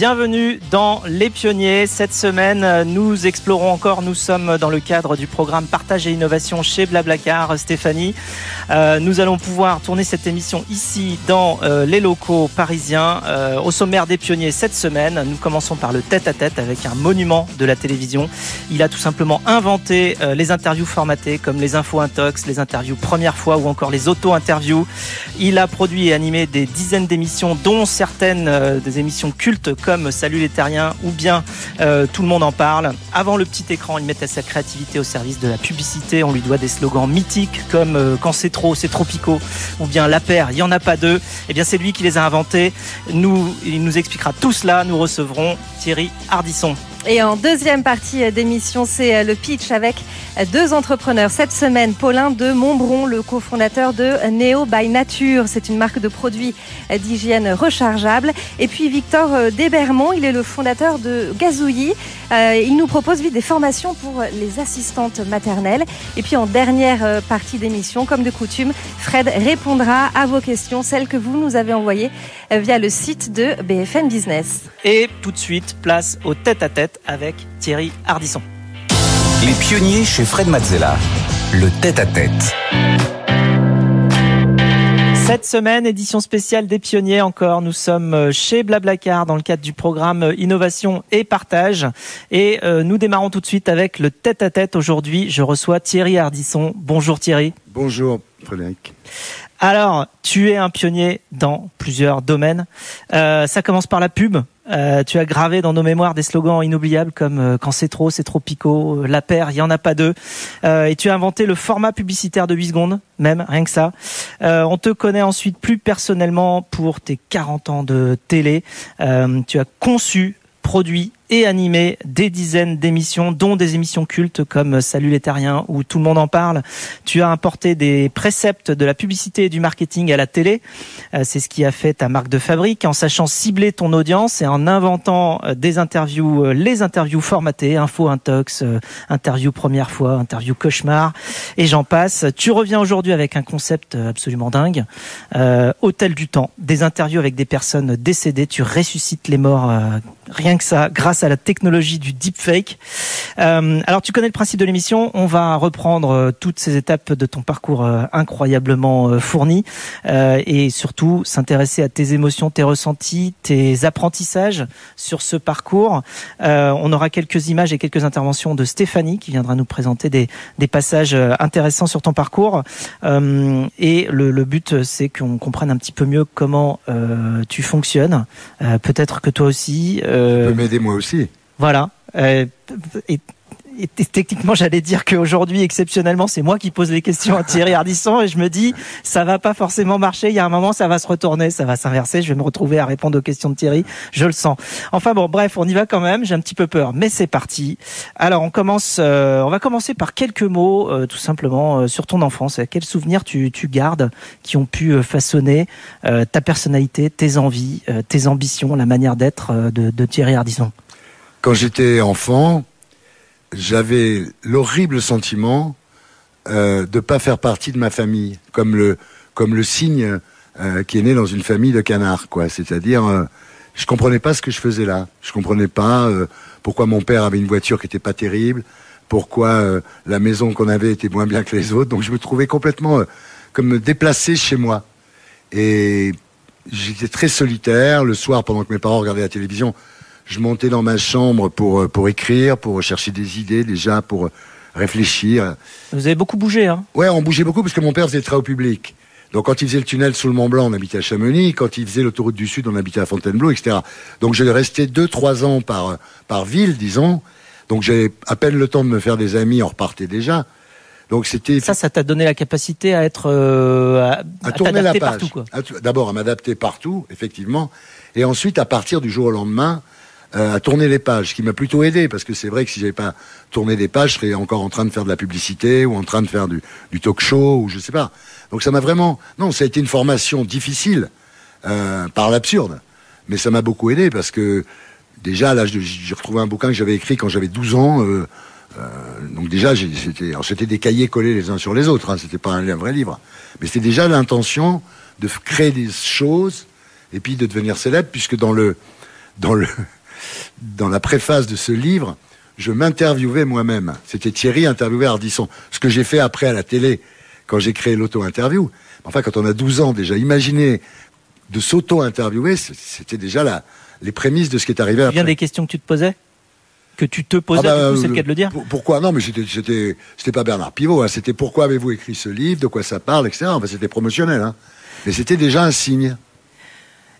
Bienvenue dans Les Pionniers. Cette semaine, nous explorons encore, nous sommes dans le cadre du programme Partage et Innovation chez Blablacar. Stéphanie, euh, nous allons pouvoir tourner cette émission ici dans euh, les locaux parisiens. Euh, au sommaire des Pionniers cette semaine, nous commençons par le tête-à-tête avec un monument de la télévision. Il a tout simplement inventé les interviews formatées comme les infos intox, les interviews première fois ou encore les auto-interviews. Il a produit et animé des dizaines d'émissions, dont certaines des émissions cultes comme Salut les Terriens ou bien euh, Tout le monde en parle. Avant le petit écran, il mettait sa créativité au service de la publicité. On lui doit des slogans mythiques comme euh, Quand c'est trop, c'est tropico ou bien La paire, il n'y en a pas deux. Eh bien c'est lui qui les a inventés. Nous, il nous expliquera tout cela. Nous recevrons Thierry Hardisson. Et en deuxième partie d'émission, c'est euh, le pitch avec euh, deux entrepreneurs. Cette semaine, Paulin de Montbron, le cofondateur de Neo by Nature. C'est une marque de produits euh, d'hygiène rechargeable. Et puis Victor Debermont, il est le fondateur de Gazouillis. Il nous propose des formations pour les assistantes maternelles. Et puis en dernière partie d'émission, comme de coutume, Fred répondra à vos questions, celles que vous nous avez envoyées via le site de BFM Business. Et tout de suite, place au tête-à-tête avec Thierry Hardisson. Les pionniers chez Fred Mazzella, le tête-à-tête. Cette semaine, édition spéciale des pionniers encore. Nous sommes chez Blablacar dans le cadre du programme Innovation et Partage. Et euh, nous démarrons tout de suite avec le tête-à-tête. Aujourd'hui, je reçois Thierry Hardisson. Bonjour Thierry. Bonjour Frédéric. Alors, tu es un pionnier dans plusieurs domaines. Euh, ça commence par la pub. Euh, tu as gravé dans nos mémoires des slogans inoubliables comme euh, quand c'est trop, c'est trop picot, la paire, il y en a pas deux. et tu as inventé le format publicitaire de 8 secondes, même rien que ça. on te connaît ensuite plus personnellement pour tes 40 ans de télé. tu as conçu, produit et animé des dizaines d'émissions, dont des émissions cultes comme Salut les Terriens où tout le monde en parle. Tu as importé des préceptes de la publicité et du marketing à la télé. Euh, c'est ce qui a fait ta marque de fabrique en sachant cibler ton audience et en inventant euh, des interviews, euh, les interviews formatées, info intox, interview première fois, interview cauchemar et j'en passe. Tu reviens aujourd'hui avec un concept absolument dingue. Hôtel du temps, des interviews avec des personnes décédées. Tu ressuscites les morts, rien que ça, grâce à la technologie du deepfake. Euh, alors tu connais le principe de l'émission, on va reprendre euh, toutes ces étapes de ton parcours euh, incroyablement fourni et surtout s'intéresser à tes émotions, tes ressentis, tes apprentissages sur ce parcours. on aura quelques images et quelques interventions de Stéphanie qui viendra nous présenter des, des passages intéressants sur ton parcours. et le, le but, c'est qu'on comprenne un petit peu mieux comment tu fonctionnes. Peut-être que toi aussi. tu peux m'aider moi aussi. Voilà. Euh, et, techniquement, j'allais dire qu'aujourd'hui, exceptionnellement, c'est moi qui pose les questions à Thierry Ardisson et je me dis, ça va pas forcément marcher. Il y a un moment, ça va se retourner, ça va s'inverser. Je vais me retrouver à répondre aux questions de Thierry. Je le sens. Enfin bon, bref, on y va quand même. J'ai un petit peu peur, mais c'est parti. Alors, on commence. Euh, on va commencer par quelques mots, euh, tout simplement, sur ton enfance. Quels souvenirs tu, gardes qui ont pu façonner ta personnalité, tes envies, tes ambitions, la manière d'être de, Thierry Ardisson? Quand j'étais enfant, j'avais l'horrible sentiment euh, de pas faire partie de ma famille, comme le comme le cygne euh, qui est né dans une famille de canards, quoi. C'est-à-dire, euh, je comprenais pas ce que je faisais là. Je comprenais pas euh, pourquoi mon père avait une voiture qui était pas terrible, pourquoi euh, la maison qu'on avait était moins bien que les autres. Donc je me trouvais complètement comme déplacé chez moi. Et j'étais très solitaire. Le soir, pendant que mes parents regardaient la télévision, je montais dans ma chambre pour, euh, pour écrire, pour chercher des idées déjà, pour euh, réfléchir. Vous avez beaucoup bougé, hein? Ouais, on bougeait beaucoup parce que mon père faisait très au public. Donc quand il faisait le tunnel sous le Mont Blanc, on habitait à Chamonix. Quand il faisait l'autoroute du Sud, on habitait à Fontainebleau, etc. Donc je restais deux, trois ans par, par ville, disons. Donc j'avais à peine le temps de me faire des amis, on repartait déjà. Donc c'était ça, ça t'a donné la capacité à être euh, à, tourner la page. D'abord à m'adapter partout, effectivement, et ensuite à partir du jour au lendemain, euh, à tourner les pages, ce qui m'a plutôt aidé, parce que c'est vrai que si j'avais pas tourné des pages, je serais encore en train de faire de la publicité ou en train de faire du, du talk show ou je sais pas. Donc ça m'a vraiment, non, ça a été une formation difficile euh, par l'absurde, mais ça m'a beaucoup aidé parce que déjà là, j'ai retrouvé un bouquin que j'avais écrit quand j'avais 12 ans. Euh, euh, donc déjà, c'était, des cahiers collés les uns sur les autres. Hein, c'était pas un, vrai livre, mais c'était déjà l'intention de créer des choses et puis de devenir célèbre, puisque dans le dans le dans la préface de ce livre, je m'interviewais moi-même. C'était Thierry interviewé Ardisson. Ce que j'ai fait après à la télé quand j'ai créé l'auto-interview. Enfin, quand on a 12 ans déjà, imaginer de s'auto-interviewer, c'était déjà la, les prémices de ce qui est arrivé après. Bien des questions que tu te posais? Que tu te posais, ah bah, c'est le cas de le dire? Pourquoi? Non, mais c'était c'était pas Bernard Pivot. Hein. c'était pourquoi avez-vous écrit ce livre, de quoi ça parle, etc. Enfin, c'était promotionnel. Hein. Mais c'était déjà un signe.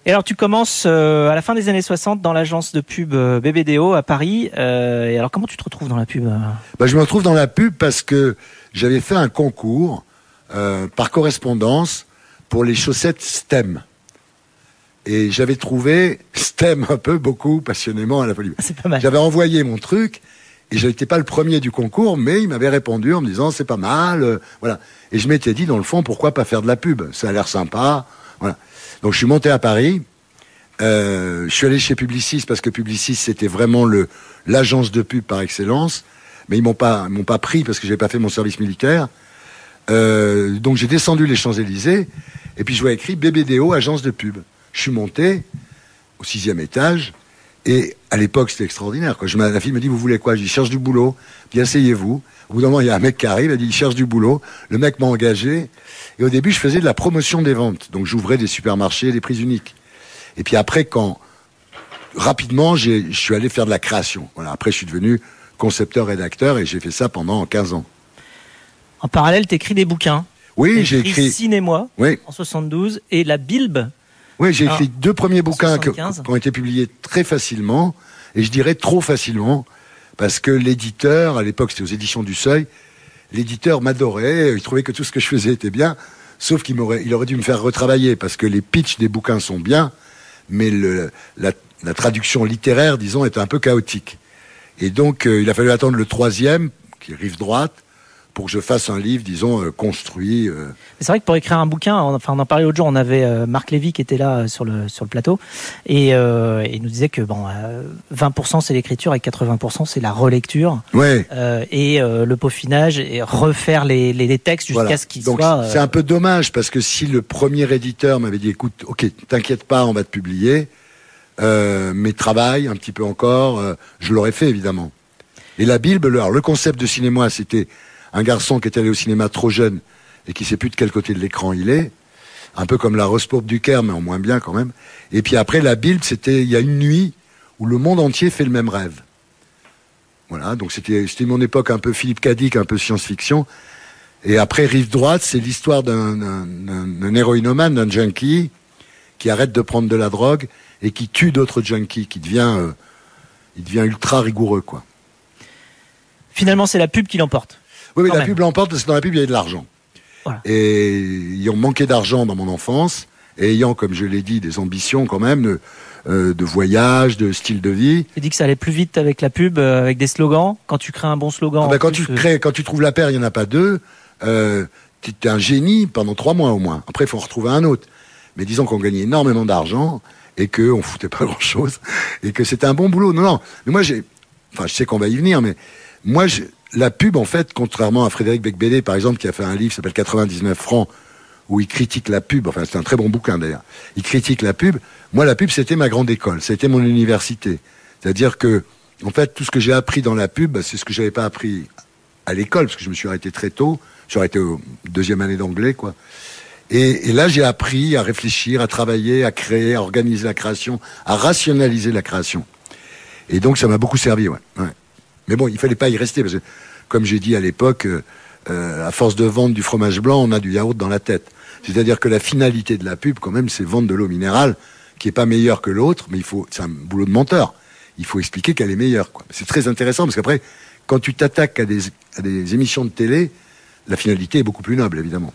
Et alors tu commences euh, à la fin des années 60 dans l'agence de pub euh, BBDO à Paris. Euh, et alors comment tu te retrouves dans la pub bah, Je me retrouve dans la pub parce que j'avais fait un concours par correspondance pour les chaussettes STEM. Et j'avais trouvé STEM un peu, beaucoup, passionnément à la folie. C'est pas mal. J'avais envoyé mon truc et je n'étais pas le premier du concours, mais il m'avait répondu en me disant c'est pas mal, voilà. Et je m'étais dit dans le fond pourquoi pas faire de la pub, ça a l'air sympa, voilà. Donc je suis monté à Paris. Euh, je suis allé chez Publicis parce que Publicis c'était vraiment le l'agence de pub par excellence, mais ils m'ont pas m'ont pas pris parce que j'ai pas fait mon service militaire. Euh, donc j'ai descendu les Champs Élysées et puis je vois écrit BBDO agence de pub. Je suis monté au sixième étage et à l'époque c'était extraordinaire. Quoi. Je, la fille me dit vous voulez quoi? Je dis cherche du boulot. Puis asseyez-vous. Au bout d'un moment il y a un mec qui arrive, il dit cherche du boulot. Le mec m'a engagé et au début, je faisais de la promotion des ventes. Donc j'ouvrais des supermarchés, des prix uniques. Et puis après, quand rapidement, je suis allé faire de la création. Voilà. Après, je suis devenu concepteur-rédacteur et j'ai fait ça pendant 15 ans. En parallèle, tu écris des bouquins. Oui, j'ai écrit Cinémoi oui. en 72 et La Bilbe. Oui, j'ai écrit deux premiers bouquins qui ont été publiés très facilement et je dirais trop facilement parce que l'éditeur, à l'époque c'était aux éditions du Seuil, l'éditeur m'adorait, il trouvait que tout ce que je faisais était bien, sauf qu'il aurait dû me faire retravailler parce que les pitchs des bouquins sont bien, mais la, traduction littéraire, disons, est un peu chaotique. Et donc, euh, il a fallu attendre le troisième, qui est rive droite, pour que je fasse un livre, disons, euh, construit. Euh. C'est vrai que pour écrire un bouquin, on, enfin, on en parlait l'autre jour, on avait euh, Marc Lévy qui était là sur le, sur le plateau, et il nous disait que bon, 20% c'est l'écriture et 80% c'est la relecture. Ouais. et le peaufinage et refaire les, les, textes jusqu'à ce qu'ils soient. C'est un peu dommage parce que si le premier éditeur m'avait dit écoute, ok, t'inquiète pas, on va te publier, mais travaille un petit peu encore, je l'aurais fait évidemment. Et la Bible, alors, le concept de cinéma, c'était un garçon qui est allé au cinéma trop jeune et qui sait plus de quel côté de l'écran il est, un peu comme la Rose Pourpre du Caire, mais en moins bien quand même. Et puis après, la Bible, c'était il y a une nuit où le monde entier fait le même rêve. Voilà, donc c'était mon époque un peu Philippe Cadic, un peu science-fiction. Et après, Rive Droite, c'est l'histoire d'un héroïnomane, d'un junkie, qui arrête de prendre de la drogue et qui tue d'autres junkies, qui devient, euh, il devient ultra rigoureux, quoi. Finalement, c'est la pub qui l'emporte. Oui, mais la pub l'emporte parce que dans la pub, il y avait de l'argent. Et ayant manqué d'argent dans mon enfance, et ayant, comme je l'ai dit, des ambitions quand même de, euh, de voyage, de style de vie. Tu dis que ça allait plus vite avec la pub, euh, avec des slogans. Quand tu crées un bon slogan. Ah ben, quand tu euh, crées, quand tu trouves la paire, il y en a pas deux. Euh, tu es un génie pendant trois mois au moins. Après, il faut en retrouver un autre. Mais disons qu'on gagnait énormément d'argent et que on foutait pas grand chose et que c'était un bon boulot. Non, non. Mais moi, j'ai, enfin, je sais qu'on va y venir, mais moi, la pub, en fait, contrairement à Frédéric Becbédé, par exemple, qui a fait un livre s'appelle 99 francs, où il critique la pub, enfin c'est un très bon bouquin d'ailleurs, il critique la pub, moi la pub c'était ma grande école, c'était mon université. C'est-à-dire que, en fait, tout ce que j'ai appris dans la pub, bah, c'est ce que j'avais pas appris à l'école, parce que je me suis arrêté très tôt, j'ai arrêté au deuxième année d'anglais, quoi. Et, là, j'ai appris à réfléchir, à travailler, à créer, à organiser la création, à rationaliser la création. Et donc, ça m'a beaucoup servi, ouais. Mais bon, il fallait pas y rester parce que, comme j'ai dit à l'époque, euh, euh, à force de vendre du fromage blanc, on a du yaourt dans la tête. C'est-à-dire que la finalité de la pub, quand même, c'est vendre de l'eau minérale qui est pas meilleure que l'autre, mais il faut, c'est un boulot de menteur. Il faut expliquer qu'elle est meilleure. C'est très intéressant parce qu'après, quand tu t'attaques à des, à des émissions de télé, la finalité est beaucoup plus noble, évidemment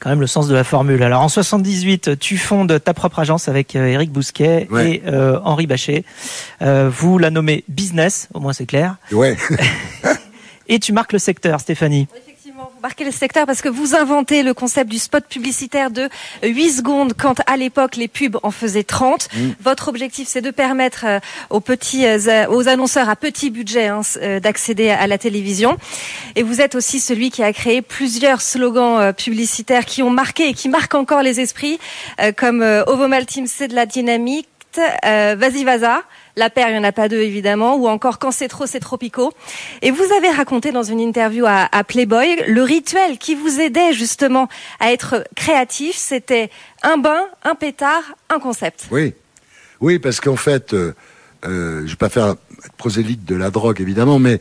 quand même le sens de la formule. Alors en 78, tu fondes ta propre agence avec euh, Eric Bousquet et euh, Henri Bachet. Euh, vous la nommez Business, au moins c'est clair. Ouais. et tu marques le secteur, Stéphanie. Marquez le secteur parce que vous inventez le concept du spot publicitaire de 8 secondes quand à l'époque les pubs en faisaient 30. Mm. Votre objectif c'est de permettre euh, aux petits euh, aux annonceurs à petit budget hein, euh, d'accéder à la télévision. Et vous êtes aussi celui qui a créé plusieurs slogans publicitaires qui ont marqué et qui marquent encore les esprits comme Ovomaltine c'est de la euh, Vas-y Vaza, La paire, il n'y en a pas deux évidemment, ou encore Quand c'est trop, c'est tropico. Et vous avez raconté dans une interview à, Playboy le rituel qui vous aidait justement à être créatif, c'était un bain, un pétard, un concept. Oui, oui, parce qu'en fait, euh, euh, je vais pas faire prosélyte de la drogue évidemment, mais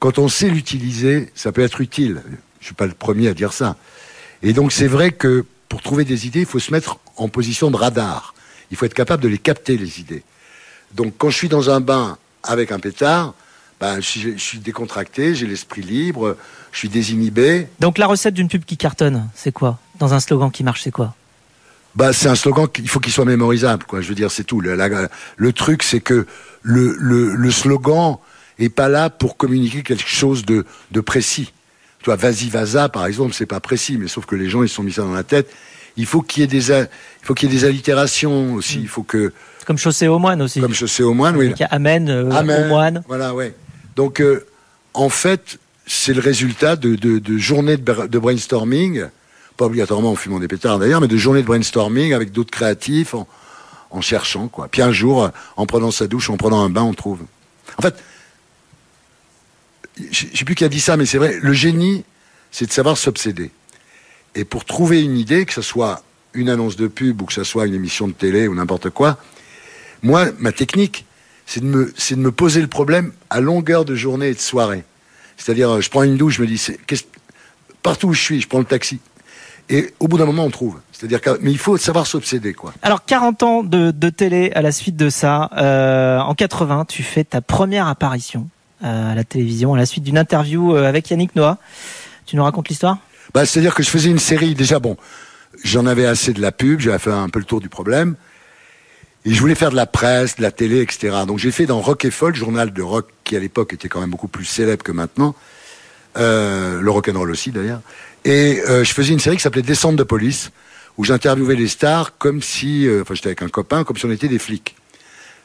quand on sait l'utiliser, ça peut être utile. Je suis pas le premier à dire ça. Et donc c'est vrai que pour trouver des idées, il faut se mettre en position de radar. Il faut être capable de les capter les idées. Donc quand je suis dans un bain avec un pétard, ben, je, suis, je suis décontracté, j'ai l'esprit libre, je suis désinhibé. Donc la recette d'une pub qui cartonne, c'est quoi? Dans un slogan qui marche, c'est quoi? Bah, c'est un slogan qu'il faut qu'il soit mémorisable, quoi. Je veux dire, c'est tout. Le, la- le truc, c'est que le, le, le slogan est pas là pour communiquer quelque chose de, de précis. Tu vois, vas-y, vaza, par exemple, c'est pas précis, mais sauf que les gens, ils se sont mis ça dans la tête. Il faut qu'il y ait des, il faut qu'il y ait des allitérations aussi. Il faut que, Comme chaussée aux moines aussi. comme je sais au moine, oui. Donc, il y a Amen, euh, aux moines. Voilà, ouais. Donc, euh, en fait, c'est le résultat de, de, de journées de, bra- de brainstorming, pas obligatoirement en fumant des pétards d'ailleurs, mais de journées de brainstorming avec d'autres créatifs, en, en cherchant, quoi. Puis un jour, euh, en prenant sa douche, en prenant un bain, on trouve. En fait, je je sais plus qui a dit ça, mais c'est vrai, le génie, c'est de savoir s'obséder. Et pour trouver une idée, que ce soit une annonce de pub ou que ce soit une émission de télé ou n'importe quoi, moi, ma technique, c'est de me, de me poser le problème à longueur de journée et de soirée. C'est-à-dire, euh, je prends une douche, je me dis, partout où je suis, je prends le taxi. Et au bout d'un moment, on trouve. C'est-à-dire mais il faut savoir s'obséder, quoi. Alors 40 ans de, télé à la suite de ça. Euh, en 80, tu fais ta première apparition euh, à la télévision à la suite d'une interview avec Yannick Noah. Tu nous racontes l'histoire? Bah, c'est-à-dire que je faisais une série, déjà, bon, j'en avais assez de la pub, j'avais fait un peu le tour du problème. Et je voulais faire de la presse, de la télé, etc. Donc j'ai fait dans Rock et Folk, journal de rock qui à l'époque était quand même beaucoup plus célèbre que maintenant. Euh, le rock'n'roll aussi d'ailleurs. Et euh, je faisais une série qui s'appelait Descente de police, où j'interviewais les stars comme si, euh, enfin j'étais avec un copain, comme si on était des flics.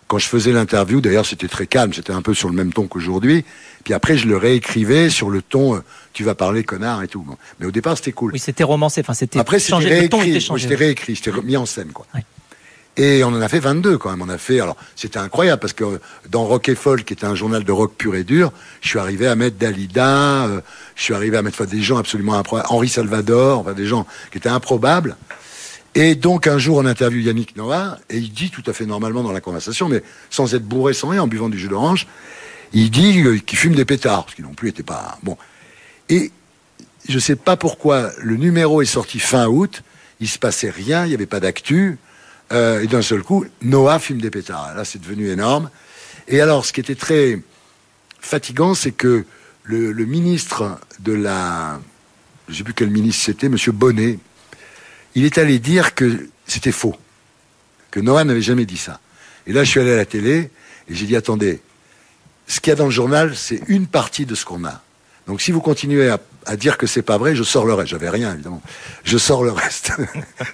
Quand je faisais l'interview, d'ailleurs c'était très calme, c'était un peu sur le même ton qu'aujourd'hui. Puis après je le réécrivais sur le ton, euh, tu vas parler connard et tout. Bon. Mais au départ c'était cool. Oui, c'était romancé. Enfin, c'était Après, c'était changé. Le ton réécrit. J'étais réécrit, j'étais remis en scène, quoi. Ouais. Et on en a fait 22 quand même. On a fait, alors, c'était incroyable parce que euh, dans Rock et Folk, qui était un journal de rock pur et dur, je suis arrivé à mettre Dalida, euh, je suis arrivé à mettre enfin, des gens absolument improbables, Henri Salvador, enfin, des gens qui étaient improbables. Et donc, un jour, on interviewe Yannick Noah, et il dit tout à fait normalement dans la conversation, mais sans être bourré, sans rien, en buvant du jus d'orange, il dit euh, qu'il fume des pétards, ce qui non plus était pas, bon. Et je sais pas pourquoi le numéro est sorti fin août, il se passait rien, il n'y avait pas d'actu, euh, et d'un seul coup, Noah fume des pétards. Là, c'est devenu énorme. Et alors, ce qui était très fatigant, c'est que le, ministre de la, je sais plus quel ministre c'était, Monsieur Bonnet, il est allé dire que c'était faux, que Noah n'avait jamais dit ça. Et là, je suis allé à la télé et j'ai dit attendez, ce qu'il y a dans le journal, c'est une partie de ce qu'on a. Donc si vous continuez à, à dire que c'est pas vrai, je sors le reste. J'avais rien évidemment. Je sors le reste.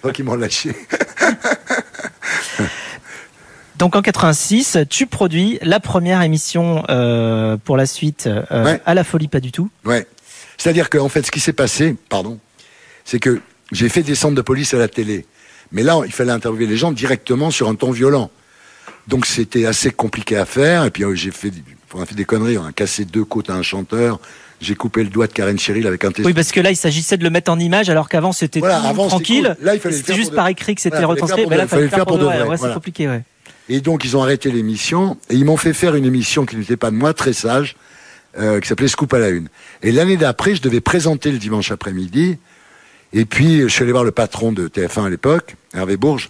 Donc ils m'ont lâché. Donc en 86, tu produis la première émission euh, pour la suite euh, Ouais. à la folie pas du tout. Ouais. C'est-à-dire qu'en fait, ce qui s'est passé, pardon, c'est que j'ai fait des centres de police à la télé. Mais là, il fallait interviewer les gens directement sur un ton violent. Donc c'était assez compliqué à faire. Et puis euh, j'ai fait, des- on a fait des conneries. On a cassé deux côtes à un chanteur. J'ai coupé le doigt de Karen Cheryl avec un test. Oui, parce que là, il s'agissait de le mettre en image, alors qu'avant, c'était Voilà, tranquille. cool. Là, il fallait C'était juste de- par écrit que c'était Voilà, retranscrit. Mais là, de- fallait le faire pour de vrai. Ouais, c'est compliqué, ouais. Et donc, ils ont arrêté l'émission et ils m'ont fait faire une émission qui n'était pas de moi, très sage, euh, qui s'appelait Scoop à la une. Et l'année d'après, je devais présenter le dimanche après-midi. Et puis, je suis allé voir le patron de TF1 à l'époque, Hervé Bourges,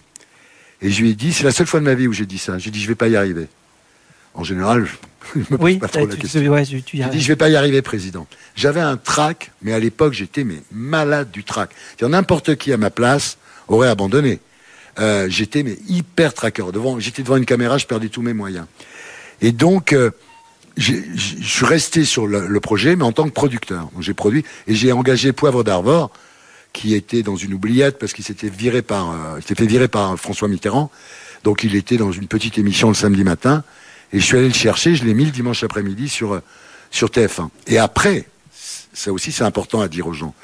et je lui ai dit, c'est la seule fois de ma vie où j'ai dit ça. J'ai dit, je vais pas y arriver. En général, je me pose Oui, pas trop tu- la tu- question. ouais, tu- tu J'ai dit, je vais pas y arriver, président. J'avais un trac, mais à l'époque, j'étais mais malade du trac. C'est-à-dire, N'importe qui à ma place aurait abandonné. Euh, j'étais mais hyper traqueur. Devant, j'étais devant une caméra, je perdais tous mes moyens. Et donc, euh, je suis resté sur le, le projet, mais en tant que producteur. J'ai produit et j'ai engagé Poivre d'Arvor, qui était dans une oubliette parce qu'il s'était viré par, euh, s'était fait virer par François Mitterrand. Donc il était dans une petite émission le samedi matin. Et je suis allé le chercher, je l'ai mis le dimanche après-midi sur, euh, sur TF1. Et après, ça aussi c'est important à dire aux gens,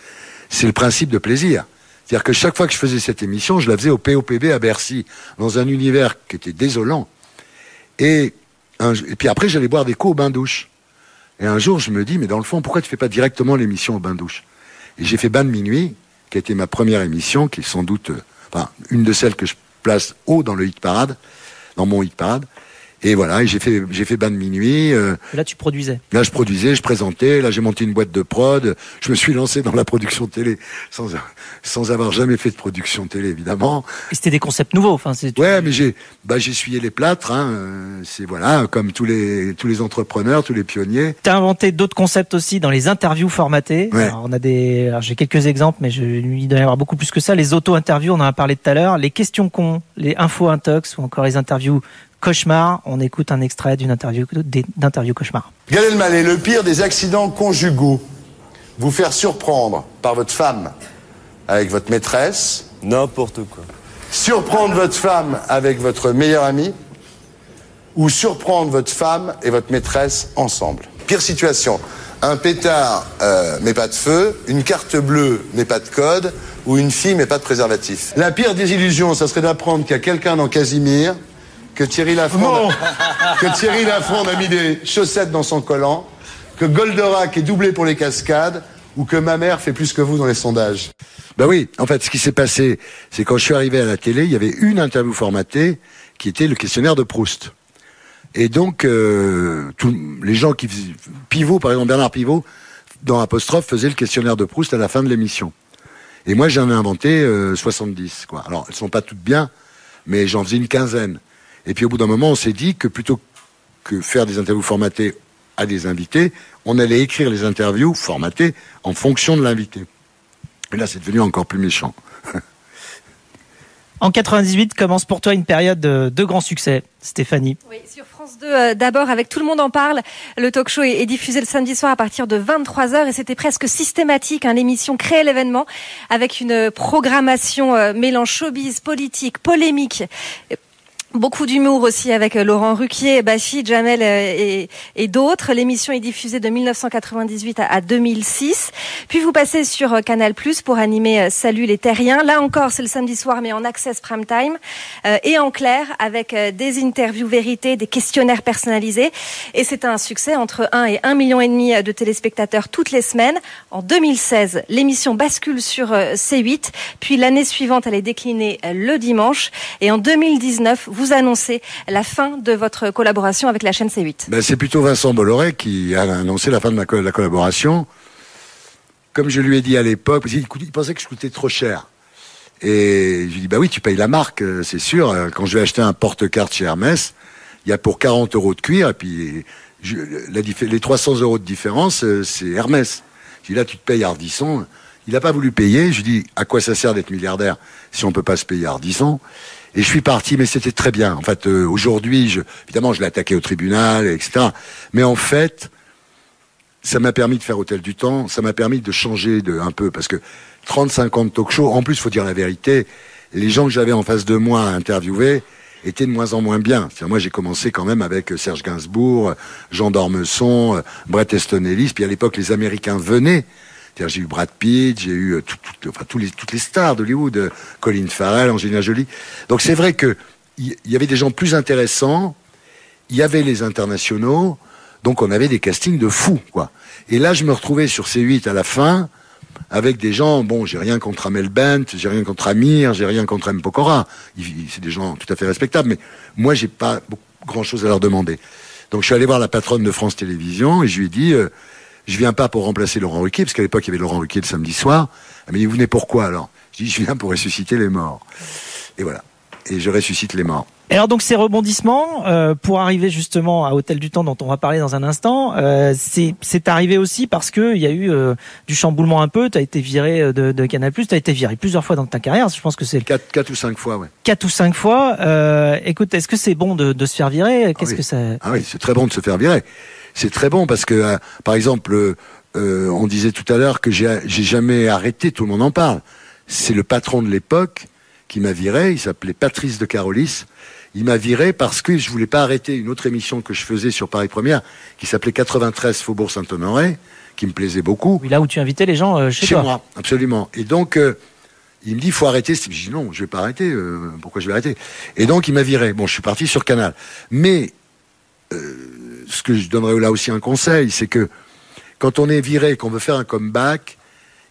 c'est le principe de plaisir. C'est-à-dire que chaque fois que je faisais cette émission, je la faisais au POPB à Bercy, dans un univers qui était désolant. Et, un- et puis après, j'allais boire des coups au bain-douche. Et un jour, je me dis, mais dans le fond, pourquoi tu fais pas directement l'émission au bain-douche Et j'ai fait Bain de minuit, qui a été ma première émission, qui est sans doute, euh, enfin, une de celles que je place haut dans le hit parade, dans mon hit parade. Et voilà, j'ai fait, j'ai fait Bain de minuit. euh, Là, tu produisais. Là, je produisais, je présentais. Là, j'ai monté une boîte de prod. Je me suis lancé dans la production télé sans, sans avoir jamais fait de production télé, évidemment. Et c'était des concepts nouveaux. Enfin, Ouais, mais j'ai, bah, j'ai essuyé les plâtres. Hein. C'est voilà, comme tous les tous les entrepreneurs, tous les pionniers. T'as inventé d'autres concepts aussi dans les interviews formatées. Ouais. Alors, on a des, j'ai quelques exemples, mais je, il doit y avoir beaucoup plus que ça. Les auto-interviews, on en a parlé tout à l'heure. Les questions cons, les infos intox ou encore les interviews cauchemar. On écoute un extrait d'une interview, d'interview cauchemar. Gad Elmaleh, le pire des accidents conjugaux? Vous faire surprendre par votre femme avec votre maîtresse? N'importe quoi. Surprendre votre femme avec votre meilleur ami? Ou surprendre votre femme et votre maîtresse ensemble? Pire situation. Un pétard euh, mais pas de feu, une carte bleue mais pas de code, ou une fille mais pas de préservatif. La pire des illusions, ça serait d'apprendre qu'il y a quelqu'un dans Casimir, que Thierry Lafronde, que Thierry Lafronde a mis des chaussettes dans son collant, que Goldorak est doublé pour les cascades, ou que ma mère fait plus que vous dans les sondages. Bah oui, en fait, ce qui s'est passé, c'est quand je suis arrivé à la télé, il y avait une interview formatée qui était le questionnaire de Proust. Et donc, euh, les gens qui faisaient... Pivot, par exemple, Bernard Pivot, dans Apostrophe, faisait le questionnaire de Proust à la fin de l'émission. Et moi, j'en ai inventé euh, 70. Quoi. Alors, elles sont pas toutes bien, mais j'en faisais une quinzaine. Et puis, au bout d'un moment, on s'est dit que plutôt que faire des interviews formatées à des invités, on allait écrire les interviews formatées en fonction de l'invité. Et là, c'est devenu encore plus méchant. En 98 commence pour toi une période de, de grand succès, Stéphanie. Oui, sur France 2, euh, d'abord, avec Tout le monde en parle, le talk show est, est diffusé le samedi soir à partir de 23h et c'était presque systématique. Hein, L'émission créait l'événement avec une programmation euh, mélange showbiz, politique, polémique. Beaucoup d'humour aussi avec euh, Laurent Ruquier, Bachi, Jamel euh, et, d'autres. L'émission est diffusée de 1998 à, à 2006. Puis vous passez sur euh, Canal Plus pour animer Salut les Terriens. Là encore, c'est le samedi soir, mais en access prime time et en clair avec des interviews vérités, des questionnaires personnalisés. Et c'est un succès entre 1 et 1 million et demi de téléspectateurs toutes les semaines. En 2016, l'émission bascule sur euh, C8. Puis l'année suivante, elle est déclinée le dimanche. Et en 2019, vous annoncez la fin de votre collaboration avec la chaîne C8. Ben, c'est plutôt Vincent Bolloré qui a annoncé la fin de la collaboration. Comme je lui ai dit à l'époque, il pensait que je coûtais trop cher. Et je lui dit, bah oui, tu payes la marque, euh, c'est sûr. Euh, Quand je vais acheter un porte-carte chez Hermès, il y a pour 40 euros de cuir, et puis les 300 euros de différence, euh, c'est Hermès. Je dis, là, tu te payes Ardisson. Il n'a pas voulu payer. Je lui dis, à quoi ça sert d'être milliardaire si on peut pas se payer Ardisson? Et je suis parti, mais c'était très bien. En fait, euh, aujourd'hui, je, évidemment, je l'ai attaqué au tribunal, etc. Mais en fait, ça m'a permis de faire Hôtel du Temps, ça m'a permis de changer de un peu, parce que 35 ans de talk show, en plus, faut dire la vérité, les gens que j'avais en face de moi à interviewer étaient de moins en moins bien. Moi, j'ai commencé quand même avec Serge Gainsbourg, Jean d'Ormesson, euh, Brett Easton Ellis, puis à l'époque, les Américains venaient. J'ai eu Brad Pitt, j'ai eu euh, toutes les stars d'Hollywood, euh, Colin Farrell, Angelina Jolie. Donc c'est vrai que il y, avait des gens plus intéressants, il y avait les internationaux, donc on avait des castings de fous, quoi. Et là, je me retrouvais sur C8 à la fin avec des gens, bon, j'ai rien contre Amel Bent, j'ai rien contre Amir, j'ai rien contre M. Pokora. C'est des gens tout à fait respectables, mais moi, j'ai pas grand chose à leur demander. Donc je suis allé voir la patronne de France Télévisions et je lui ai dit, euh, je viens pas pour remplacer Laurent Ruquier, parce qu'à l'époque, il y avait Laurent Ruquier le samedi soir. Elle m'a dit, vous venez pourquoi alors? Je dis, je viens pour ressusciter les morts. Et voilà. Et je ressuscite les morts. Et alors donc ces rebondissements, euh, pour arriver justement à Hôtel du Temps dont on va parler dans un instant, euh, c'est c'est arrivé aussi parce que il y a eu euh, du chamboulement un peu. Tu as été viré de, de Canal+, tu as été viré plusieurs fois dans ta carrière. Je pense que c'est Quatre, quatre ou cinq fois, ouais. quatre ou cinq fois. Euh, écoute, est-ce que c'est bon de, de se faire virer? Qu'est-ce oui. que ça Ah oui, c'est très bon de se faire virer. C'est très bon parce que, euh, par exemple, euh, euh, on disait tout à l'heure que j'ai j'ai jamais arrêté, tout le monde en parle. C'est le patron de l'époque qui m'a viré, il s'appelait Patrice de Carolis. Il m'a viré parce que je voulais pas arrêter une autre émission que je faisais sur Paris Première, qui s'appelait 93 Faubourg Saint-Honoré, qui me plaisait beaucoup. Oui, là où tu invitais les gens euh, chez, Chez toi. moi, absolument. Et donc, euh, il me dit, faut arrêter. Je dis, non, je vais pas arrêter. euh, pourquoi je vais arrêter? Et donc, il m'a viré. Bon, je suis parti sur Canal. Mais, euh, ce que je donnerais là aussi un conseil, c'est que quand on est viré, qu'on veut faire un comeback,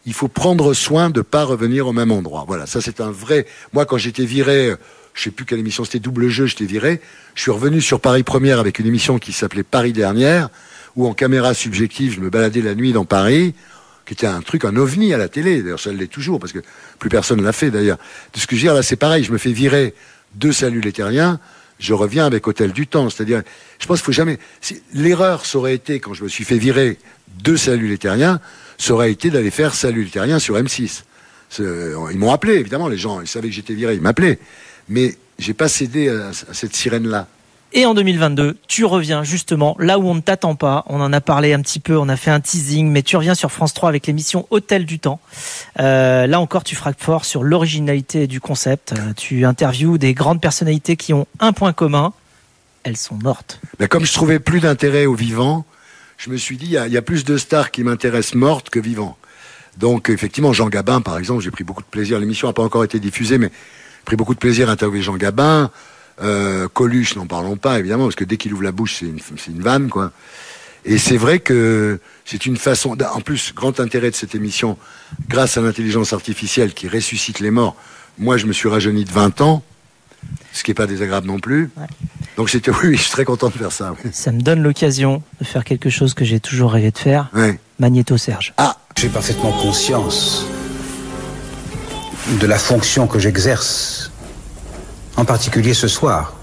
il faut prendre soin de pas revenir au même endroit. Voilà, ça c'est un vrai. Moi, quand j'étais viré, euh, je sais plus quelle émission c'était, double jeu, j'étais viré. Je suis revenu sur Paris Première avec une émission qui s'appelait Paris Dernière, où en caméra subjective, je me baladais la nuit dans Paris, qui était un truc, un ovni à la télé. D'ailleurs, ça l'est toujours, parce que plus personne l'a fait d'ailleurs. De ce que je veux dire, là, c'est pareil. Je me fais virer de Salut les Terriens, je reviens avec Hôtel du Temps. C'est-à-dire, je pense qu'il faut jamais. L'erreur, ça aurait été, quand je me suis fait virer de Salut les Terriens, ça aurait été d'aller faire Salut les Terriens sur M6. C'est- Ils m'ont appelé, évidemment, les gens, ils savaient que j'étais viré, ils m'appelaient. Mais j'ai pas cédé à, à cette sirène-là. Et en 2022, tu reviens justement là où on ne t'attend pas. On en a parlé un petit peu, on a fait un teasing, mais tu reviens sur France 3 avec l'émission Hôtel du Temps. Euh, là encore, tu frappes fort sur l'originalité du concept. Euh, tu interviews des grandes personnalités qui ont un point commun. Elles sont mortes. Ben, comme je trouvais plus d'intérêt aux vivants, je me suis dit, il y a, plus de stars qui m'intéressent mortes que vivants. Donc, effectivement, Jean Gabin, par exemple, j'ai pris beaucoup de plaisir. L'émission n'a pas encore été diffusée, mais j'ai pris beaucoup de plaisir à interviewer Jean Gabin. Euh, Coluche, n'en parlons pas, évidemment, parce que dès qu'il ouvre la bouche, c'est une, une vanne, quoi. Et c'est vrai que c'est une façon. En plus, grand intérêt de cette émission, grâce à l'intelligence artificielle qui ressuscite les morts. Moi, je me suis rajeuni de 20 ans, ce qui n'est pas désagréable non plus. Ouais. Donc, c'était, oui, je suis très content de faire ça. oui. Ça me donne l'occasion de faire quelque chose que j'ai toujours rêvé de faire. Ouais. Magnéto Serge. Ah, J'ai parfaitement conscience de la fonction que j'exerce, en particulier ce soir.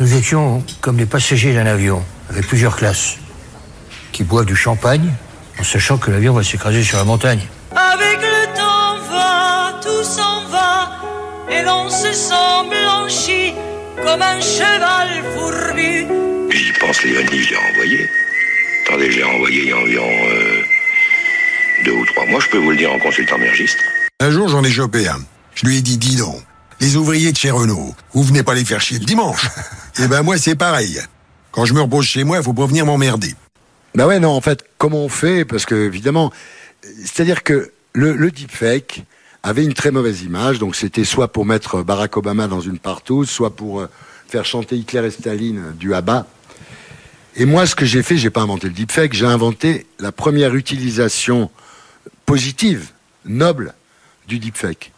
Nous étions comme les passagers d'un avion, avec plusieurs classes, qui boivent du champagne en sachant que l'avion va s'écraser sur la montagne. Avec et l'on se sent blanchi comme un cheval fourbu. J'y pense, Léonie, je l'ai renvoyé. Attendez, je l'ai renvoyé il y a environ euh, deux ou trois mois, je peux vous le dire en consultant mes registres. Un jour, j'en ai chopé un. Je lui ai dit, dis donc, les ouvriers de chez Renault, vous venez pas les faire chier le dimanche. Eh ben, moi, c'est pareil. Quand je me repose chez moi, il faut pas venir m'emmerder. Bah ouais, non, en fait, comment on fait? Parce que, évidemment, c'est-à-dire que le, le deepfake avait une très mauvaise image, donc c'était soit pour mettre Barack Obama dans une partouze, soit pour euh, faire chanter Hitler et Staline du ABBA. Et moi, ce que j'ai fait, j'ai pas inventé le deepfake, j'ai inventé la première utilisation positive, noble, du deepfake.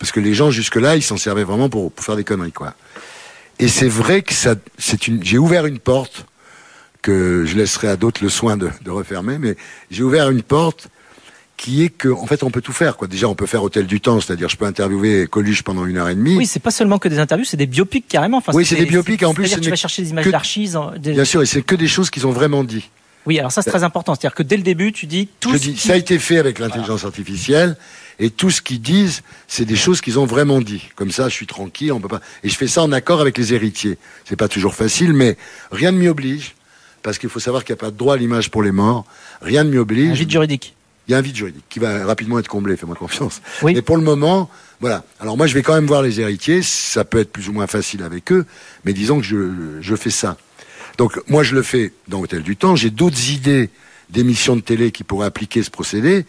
Parce que les gens, jusque-là, ils s'en servaient vraiment pour, faire des conneries, quoi. Et c'est vrai que ça, c'est une, j'ai ouvert une porte que je laisserai à d'autres le soin de refermer, mais j'ai ouvert une porte qui est que, en fait, on peut tout faire, quoi. Déjà, on peut faire Hôtel du Temps, c'est-à-dire, je peux interviewer Coluche pendant une heure et demie. Oui, c'est pas seulement que des interviews, c'est des biopics carrément. Enfin, Oui, c'est des biopics, et en plus, tu vas des- chercher des images d'archives. en- des- Bien sûr, et c'est que des choses qu'ils ont vraiment dit. Oui, alors ça c'est très important. C'est-à-dire que dès le début, tu dis tout Je ce dis, qui- ça a été fait avec l'intelligence artificielle, et tout ce qu'ils disent, c'est des choses qu'ils ont vraiment dit. Comme ça, je suis tranquille, on peut pas. Et je fais ça en accord avec les héritiers. C'est pas toujours facile, mais rien ne m'y oblige, parce qu'il faut savoir qu'il n'y a pas de droit à l'image pour les morts. Rien ne m'y oblige. un vide juridique. Il y a un vide juridique qui va rapidement être comblé, fais-moi confiance. Oui. Mais pour le moment, voilà. Alors moi, je vais quand même voir les héritiers. Ça peut être plus ou moins facile avec eux, mais disons que je, je fais ça. Donc moi, je le fais dans Hôtel du Temps. J'ai d'autres idées d'émissions de télé qui pourraient appliquer ce procédé.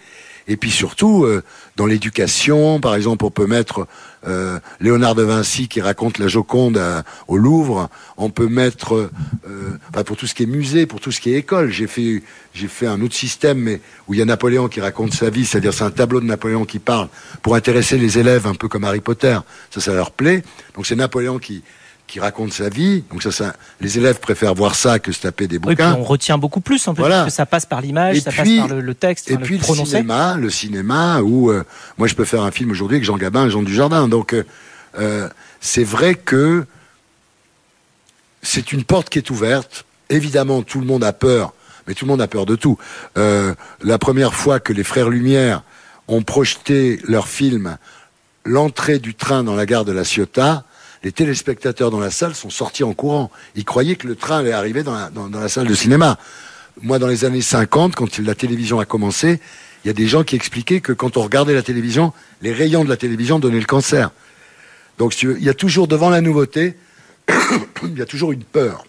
Et puis surtout, euh, dans l'éducation, par exemple, on peut mettre euh, Léonard de Vinci qui raconte la Joconde à- au Louvre. On peut mettre, euh, pour tout ce qui est musée, pour tout ce qui est école. J'ai fait, j'ai fait un autre système, mais où il y a Napoléon qui raconte sa vie, c'est-à-dire c'est un tableau de Napoléon qui parle pour intéresser les élèves, un peu comme Harry Potter. Ça, ça leur plaît. Donc c'est Napoléon qui qui raconte sa vie. Donc ça, ça, les élèves préfèrent voir ça que se taper des Oui, puis bouquins. on retient beaucoup plus en plus Voilà. parce que ça passe par l'image, ça puis- passe par le, le texte, Et enfin, puis le cinéma, le cinéma où euh, moi je peux faire un film aujourd'hui avec Jean Gabin et Jean Dujardin. Donc euh, euh, c'est vrai que c'est une porte qui est ouverte. Évidemment, tout le monde a peur, mais tout le monde a peur de tout. Euh, la première fois que les frères Lumière ont projeté leur film L'entrée du train dans la gare de la Ciotat, les téléspectateurs dans la salle sont sortis en courant. Ils croyaient que le train allait arriver dans la, dans- dans la salle de cinéma. Moi, dans les années 50, quand la télévision a commencé, il y a des gens qui expliquaient que quand on regardait la télévision, les rayons de la télévision donnaient le cancer. Donc, il y a toujours devant la nouveauté, il y a toujours une peur.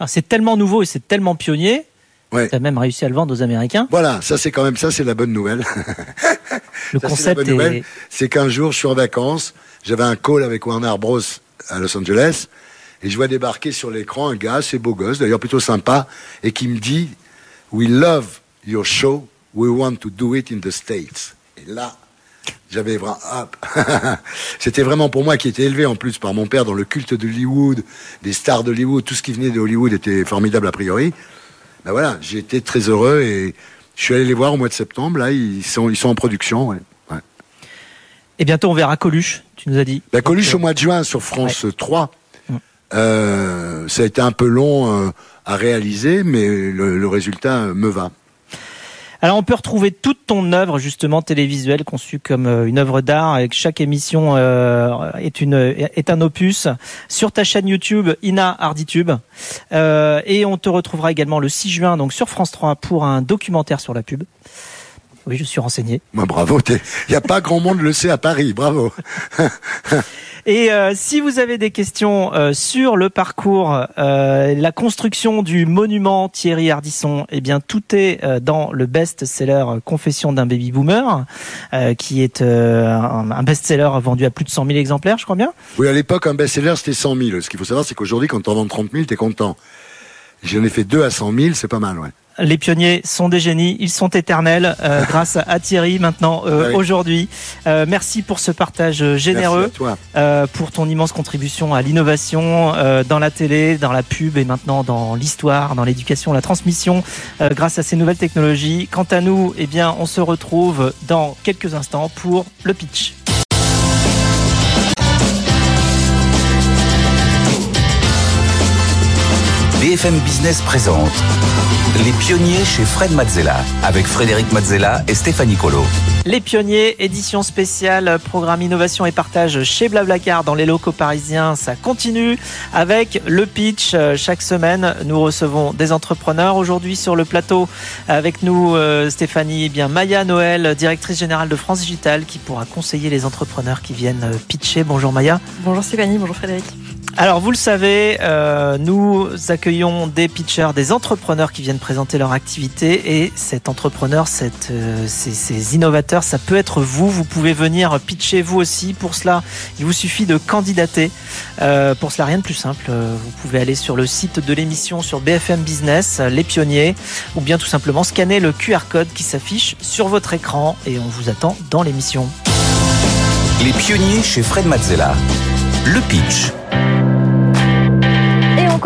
Alors, c'est tellement nouveau et c'est tellement pionnier. Ouais. Tu as même réussi à le vendre aux Américains. Voilà, ça c'est quand même ça, c'est la bonne nouvelle. Le Ça, concept bonne est. nouvelle. C'est qu'un jour, je suis en vacances, j'avais un call avec Warner Bros à Los Angeles, et je vois débarquer sur l'écran un gars, assez beau gosse, d'ailleurs plutôt sympa, et qui me dit We love your show, we want to do it in the States. Et là, j'avais vraiment. ah, C'était vraiment pour moi qui était élevé en plus par mon père dans le culte d'Hollywood, des stars d'Hollywood, tout ce qui venait de Hollywood était formidable a priori. Ben voilà, j'ai été très heureux et je suis allé les voir au mois de septembre. Là, ils sont, ils sont en production. Ouais. Et bientôt, on verra Coluche, tu nous as dit. La Coluche au mois de juin sur France 3. Mm. Euh, ça a été un peu long euh, à réaliser, mais le, le résultat euh, me va. Alors, on peut retrouver toute ton œuvre, justement, télévisuelle, conçue comme une œuvre d'art, et que chaque émission est, une, est un opus, sur ta chaîne YouTube, Ina Harditube. Et on te retrouvera également le 6 juin, donc sur France 3, pour un documentaire sur la pub. Oui, je suis renseigné. Moi, bravo. Il n'y a pas grand monde le sait à Paris. Bravo. Et euh, si vous avez des questions euh, sur le parcours, euh, la construction du monument Thierry Ardisson, eh bien tout est euh, dans le best-seller Confession d'un baby boomer, euh, qui est euh, un, un best-seller vendu à plus de 100 000 exemplaires, je crois bien. Oui, à l'époque, un best-seller, c'était 100 000. Ce qu'il faut savoir, c'est qu'aujourd'hui, quand on vend 30 000, t'es content. J'en ai fait deux à 100 000, c'est pas mal, ouais. Les pionniers sont des génies, ils sont éternels euh, grâce à Thierry maintenant euh, Ouais. aujourd'hui. Euh, merci pour ce partage généreux. Euh, pour ton immense contribution à l'innovation euh, dans la télé, dans la pub et maintenant dans l'histoire, dans l'éducation, la transmission euh, grâce à ces nouvelles technologies. Quant à nous, eh bien, on se retrouve dans quelques instants pour le pitch. BFM Business présente Les pionniers chez Fred Mazzella avec Frédéric Mazzella et Stéphanie Colo. Les pionniers, édition spéciale, programme innovation et partage chez Blablacar dans les locaux parisiens. Ça continue avec le pitch. Euh, Chaque semaine, nous recevons des entrepreneurs. Aujourd'hui sur le plateau, avec nous euh, Stéphanie, eh bien Maya Noël, directrice générale de France Digital, qui pourra conseiller les entrepreneurs qui viennent euh, pitcher. Bonjour Maya. Bonjour Stéphanie, bonjour Frédéric. Alors vous le savez, euh, nous accueillons des pitchers, des entrepreneurs qui viennent présenter leur activité et cet entrepreneur, euh, ces, innovateurs, ça peut être vous. Vous pouvez venir pitcher vous aussi. Pour cela, il vous suffit de candidater. Euh, pour cela, rien de plus simple. Vous pouvez aller sur le site de l'émission sur BFM Business, les pionniers, ou bien tout simplement scanner le QR code qui s'affiche sur votre écran et on vous attend dans l'émission. Les pionniers chez Fred Mazzella. Le pitch.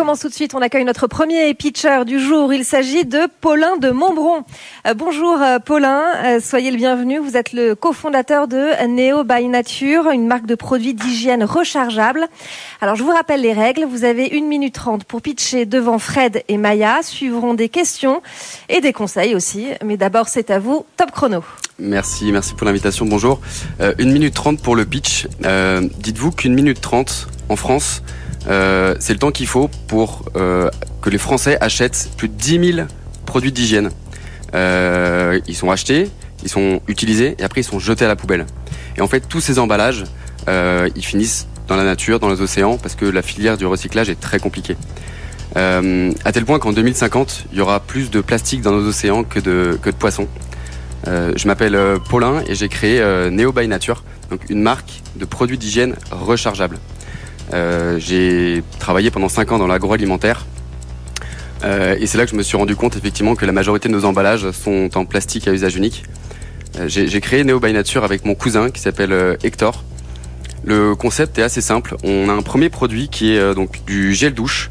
Commence tout de suite. On accueille notre premier pitcher du jour. Il s'agit de Paulin de Montbron. Euh, bonjour euh, Paulin, Euh, soyez le bienvenu. Vous êtes le cofondateur de Neo by Nature, une marque de produits d'hygiène rechargeable. Alors je vous rappelle les règles. Vous avez une minute trente pour pitcher devant Fred et Maya. Suivront des questions et des conseils aussi. Mais d'abord c'est à vous. Top chrono. Merci, merci pour l'invitation. Bonjour. Euh, une minute trente pour le pitch. Dites-vous qu'une minute trente en France, euh, c'est le temps qu'il faut pour euh, que les Français achètent plus de 10 000 produits d'hygiène. Euh, ils sont achetés, ils sont utilisés et après ils sont jetés à la poubelle. Et en fait, tous ces emballages, ils finissent dans la nature, dans les océans, parce que la filière du recyclage est très compliquée. À tel point qu'en 2050, il y aura plus de plastique dans nos océans que de, que de poissons. Je m'appelle Paulin et j'ai créé Neo by Nature, donc une marque de produits d'hygiène rechargeables. Euh, j'ai travaillé pendant 5 ans dans l'agroalimentaire euh, et c'est là que je me suis rendu compte effectivement que la majorité de nos emballages sont en plastique à usage unique. Euh, j'ai créé Neo by Nature avec mon cousin qui s'appelle Hector. Le concept est assez simple. On a un premier produit qui est donc du gel douche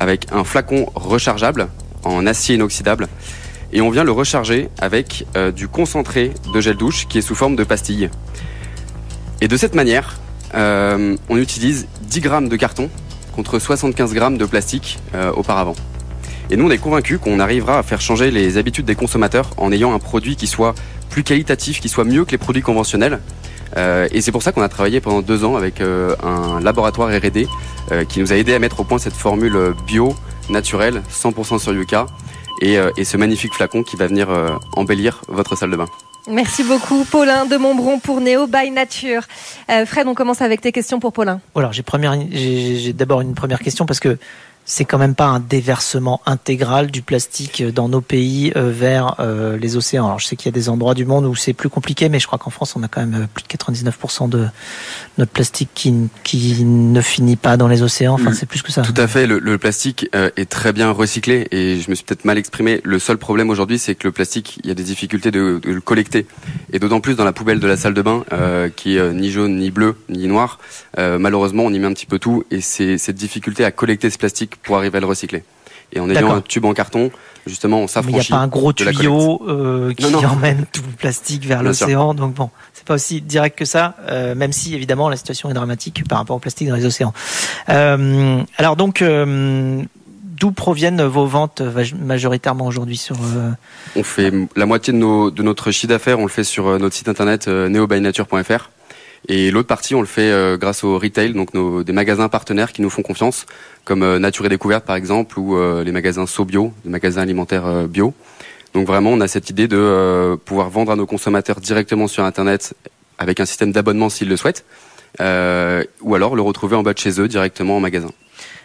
avec un flacon rechargeable en acier inoxydable et on vient le recharger avec du concentré de gel douche qui est sous forme de pastilles. Et de cette manière, euh, on utilise 10 grammes de carton contre 75 grammes de plastique euh, auparavant. Et nous, on est convaincus qu'on arrivera à faire changer les habitudes des consommateurs en ayant un produit qui soit plus qualitatif, qui soit mieux que les produits conventionnels. Euh, et c'est pour ça qu'on a travaillé pendant deux ans avec un laboratoire R&D qui nous a aidé à mettre au point cette formule bio, naturelle, 100% sur Yucca, et, ce magnifique flacon qui va venir embellir votre salle de bain. Merci beaucoup, Paulin de Montbron pour Néo by Nature. Euh, Fred, on commence avec tes questions pour Paulin. Alors première, j'ai j'ai d'abord une première question parce que c'est quand même pas un déversement intégral du plastique dans nos pays euh, vers euh, les océans. Alors je sais qu'il y a des endroits du monde où c'est plus compliqué, mais je crois qu'en France on a quand même euh, plus de 99% de notre plastique qui, qui ne finit pas dans les océans. Enfin Mm. c'est plus que ça. Tout à fait, le, le plastique euh, est très bien recyclé et je me suis peut-être mal exprimé. Le seul problème aujourd'hui, c'est que le plastique, il y a des difficultés de, de le collecter. Et d'autant plus dans la poubelle de la salle de bain, euh, qui est euh, ni jaune, ni bleu, ni noir. Euh, malheureusement, on y met un petit peu tout et c'est cette difficulté à collecter ce plastique pour arriver à le recycler. Et en ayant un tube en carton, justement, on Mais il n'y a s'affranchit. pas un gros tuyau euh, qui Non, non. emmène tout le plastique vers l'océan. Donc bon, c'est pas aussi direct que ça, euh, même si évidemment la situation est dramatique par rapport au plastique dans les océans. Euh, alors donc, d'où proviennent vos ventes majoritairement aujourd'hui sur On fait la moitié de, nos, de notre chiffre d'affaires, on le fait sur notre site internet neobynature.fr. Et l'autre partie, on le fait euh, grâce au retail, donc nos, des magasins partenaires qui nous font confiance, comme euh, Nature et Découverte par exemple, ou euh, les magasins So Bio, les magasins alimentaires euh, bio. Donc vraiment, on a cette idée de euh, pouvoir vendre à nos consommateurs directement sur Internet avec un système d'abonnement s'ils le souhaitent, euh, ou alors le retrouver en bas de chez eux directement en magasin.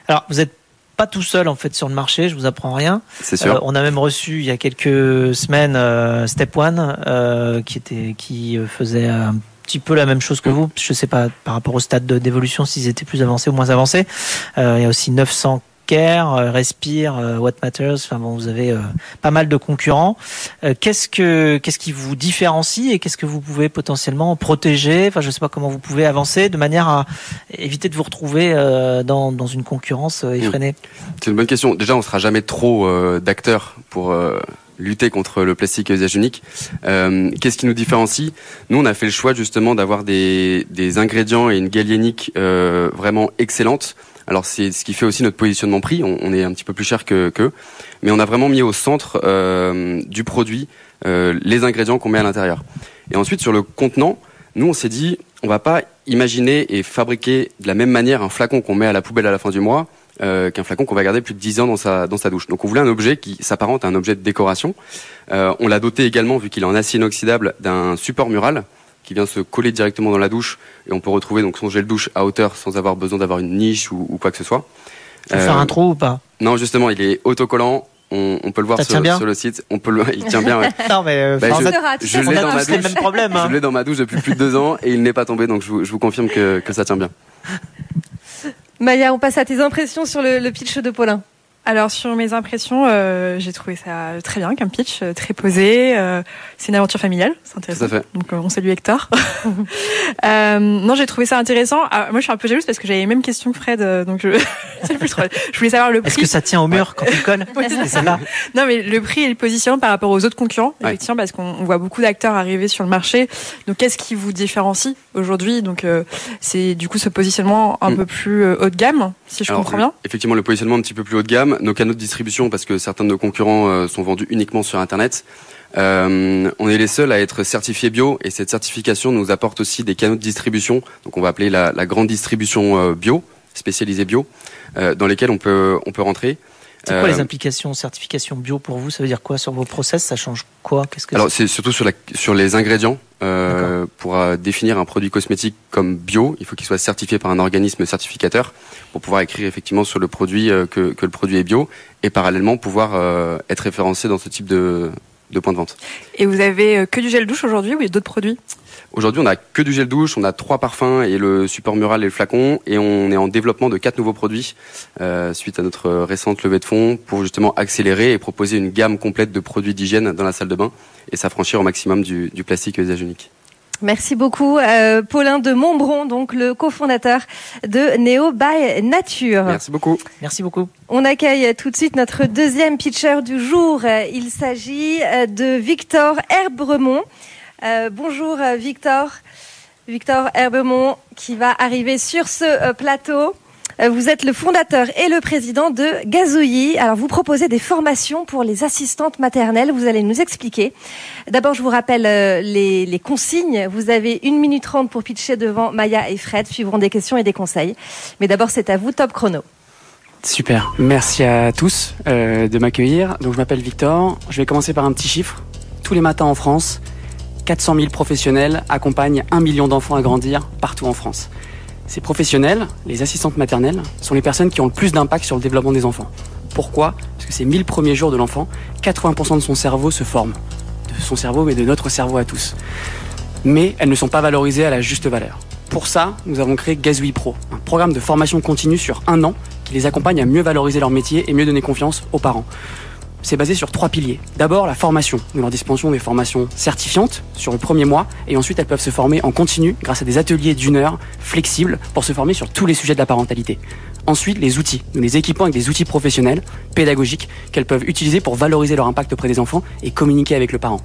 Alors, vous êtes pas tout seul en fait sur le marché, je vous apprends rien. C'est sûr. Euh, on a même reçu il y a quelques semaines euh, Step One euh, qui était qui faisait un petit peu la même chose que vous. Je sais pas par rapport au stade de- d'évolution s'ils étaient plus avancés ou moins avancés. Euh, il y a aussi 900 Care, euh, Respire, euh, What Matters. Enfin bon, vous avez euh, pas mal de concurrents. Euh, qu'est-ce que qu'est-ce qui vous différencie et qu'est-ce que vous pouvez potentiellement protéger? Enfin, je sais pas comment vous pouvez avancer de manière à éviter de vous retrouver dans dans une concurrence effrénée. C'est une bonne question. Déjà, on sera jamais trop d'acteurs pour lutter contre le plastique à usage unique. Euh, Qu'est-ce qui nous différencie? Nous, on a fait le choix justement d'avoir des, des ingrédients et une galénique euh, vraiment excellente. Alors c'est ce qui fait aussi notre positionnement prix. On, est un petit peu plus cher que qu'eux, mais on a vraiment mis au centre euh, du produit euh, les ingrédients qu'on met à l'intérieur. Et ensuite sur le contenant, nous on s'est dit on va pas imaginer et fabriquer de la même manière un flacon qu'on met à la poubelle à la fin du mois euh, qu'un flacon qu'on va garder plus de 10 ans dans sa, dans sa douche. Donc on voulait un objet qui s'apparente à un objet de décoration. Euh, on l'a doté également, vu qu'il est en acier inoxydable, d'un support mural qui vient se coller directement dans la douche et on peut retrouver donc son gel douche à hauteur sans avoir besoin d'avoir une niche ou, ou quoi que ce soit. Faire un trou ou pas? Non, justement, il est autocollant. On, on peut le voir sur, tient bien? sur le site. On peut le, il tient bien. Ouais. Non mais euh, Bah, je- l'ai dans ma douche. hein. Je l'ai dans ma douche depuis plus de deux ans et il n'est pas tombé, donc je vous, je vous confirme que, que ça tient bien. Maya, on passe à tes impressions sur le, pitch de Paulin. Alors sur mes impressions, euh, j'ai trouvé ça très bien comme pitch, euh, très posé. euh, c'est une aventure familiale, c'est intéressant. Tout à fait. Donc euh, on salue Hector. euh, non, j'ai trouvé ça intéressant. Ah, moi, je suis un peu jalouse parce que j'avais les mêmes questions que Fred, euh, donc je, c'est plus trop- je voulais savoir le prix. Est-ce que ça tient au mur quand tu colles Oui. Non, mais le prix et le positionnement par rapport aux autres concurrents, Ouais. effectivement, parce qu'on on voit beaucoup d'acteurs arriver sur le marché. Donc, qu'est-ce qui vous différencie aujourd'hui? Donc, euh, c'est du coup ce positionnement un Mm. peu plus haut de gamme, si je Alors, comprends bien. Effectivement, le positionnement un petit peu plus haut de gamme, nos canaux de distribution, parce que certains de nos concurrents euh, sont vendus uniquement sur Internet. Euh, on est les seuls à être certifiés bio et cette certification nous apporte aussi des canaux de distribution, donc on va appeler la, la grande distribution euh, bio, spécialisée bio, euh, dans lesquels on peut on peut rentrer. C'est quoi Euh, les implications certification bio pour vous? Ça veut dire quoi sur vos process? Ça change quoi? Qu'est-ce que Alors c'est? surtout sur, la, sur les ingrédients. Euh, pour euh, définir un produit cosmétique comme bio, il faut qu'il soit certifié par un organisme certificateur pour pouvoir écrire effectivement sur le produit euh, que, que le produit est bio et parallèlement pouvoir euh, être référencé dans ce type de, de point de vente. Et vous avez euh, que du gel douche aujourd'hui ou il y a d'autres produits? Aujourd'hui, on a que du gel douche, on a trois parfums et le support mural et le flacon, et on est en développement de quatre nouveaux produits euh, suite à notre récente levée de fonds pour justement accélérer et proposer une gamme complète de produits d'hygiène dans la salle de bain et s'affranchir au maximum du, du plastique usage unique. Merci beaucoup, euh, Paulin de Montbron, donc le cofondateur de Neo by Nature. Merci beaucoup. Merci beaucoup. On accueille tout de suite notre deuxième pitcher du jour. Il s'agit euh, de Victor Herbremont. Euh, bonjour Victor. Victor Herbemont qui va arriver sur ce euh, plateau. Euh, Vous êtes le fondateur et le président de Gazouillis. Alors, vous proposez des formations pour les assistantes maternelles. Vous allez nous expliquer. D'abord, je vous rappelle euh, les, consignes. Vous avez une minute trente pour pitcher devant Maya et Fred. Suivront des questions et des conseils. Mais d'abord, c'est à vous, top chrono. Super, merci à tous euh, de m'accueillir. Donc je m'appelle Victor, je vais commencer par un petit chiffre. Tous les matins en France, 400 000 professionnels accompagnent un million d'enfants à grandir partout en France. Ces professionnels, les assistantes maternelles, sont les personnes qui ont le plus d'impact sur le développement des enfants. Pourquoi? Parce que ces 1000 premiers jours de l'enfant, 80% de son cerveau se forme. De son cerveau, mais de notre cerveau à tous. Mais elles ne sont pas valorisées à la juste valeur. Pour ça, nous avons créé Gazouille Pro, un programme de formation continue sur un an qui les accompagne à mieux valoriser leur métier et mieux donner confiance aux parents. C'est basé sur trois piliers. D'abord, la formation. Nous leur dispensons des formations certifiantes sur le premier mois et ensuite elles peuvent se former en continu grâce à des ateliers d'une heure flexibles pour se former sur tous les sujets de la parentalité. Ensuite, les outils. Nous les équipons avec des outils professionnels, pédagogiques, qu'elles peuvent utiliser pour valoriser leur impact auprès des enfants et communiquer avec le parent.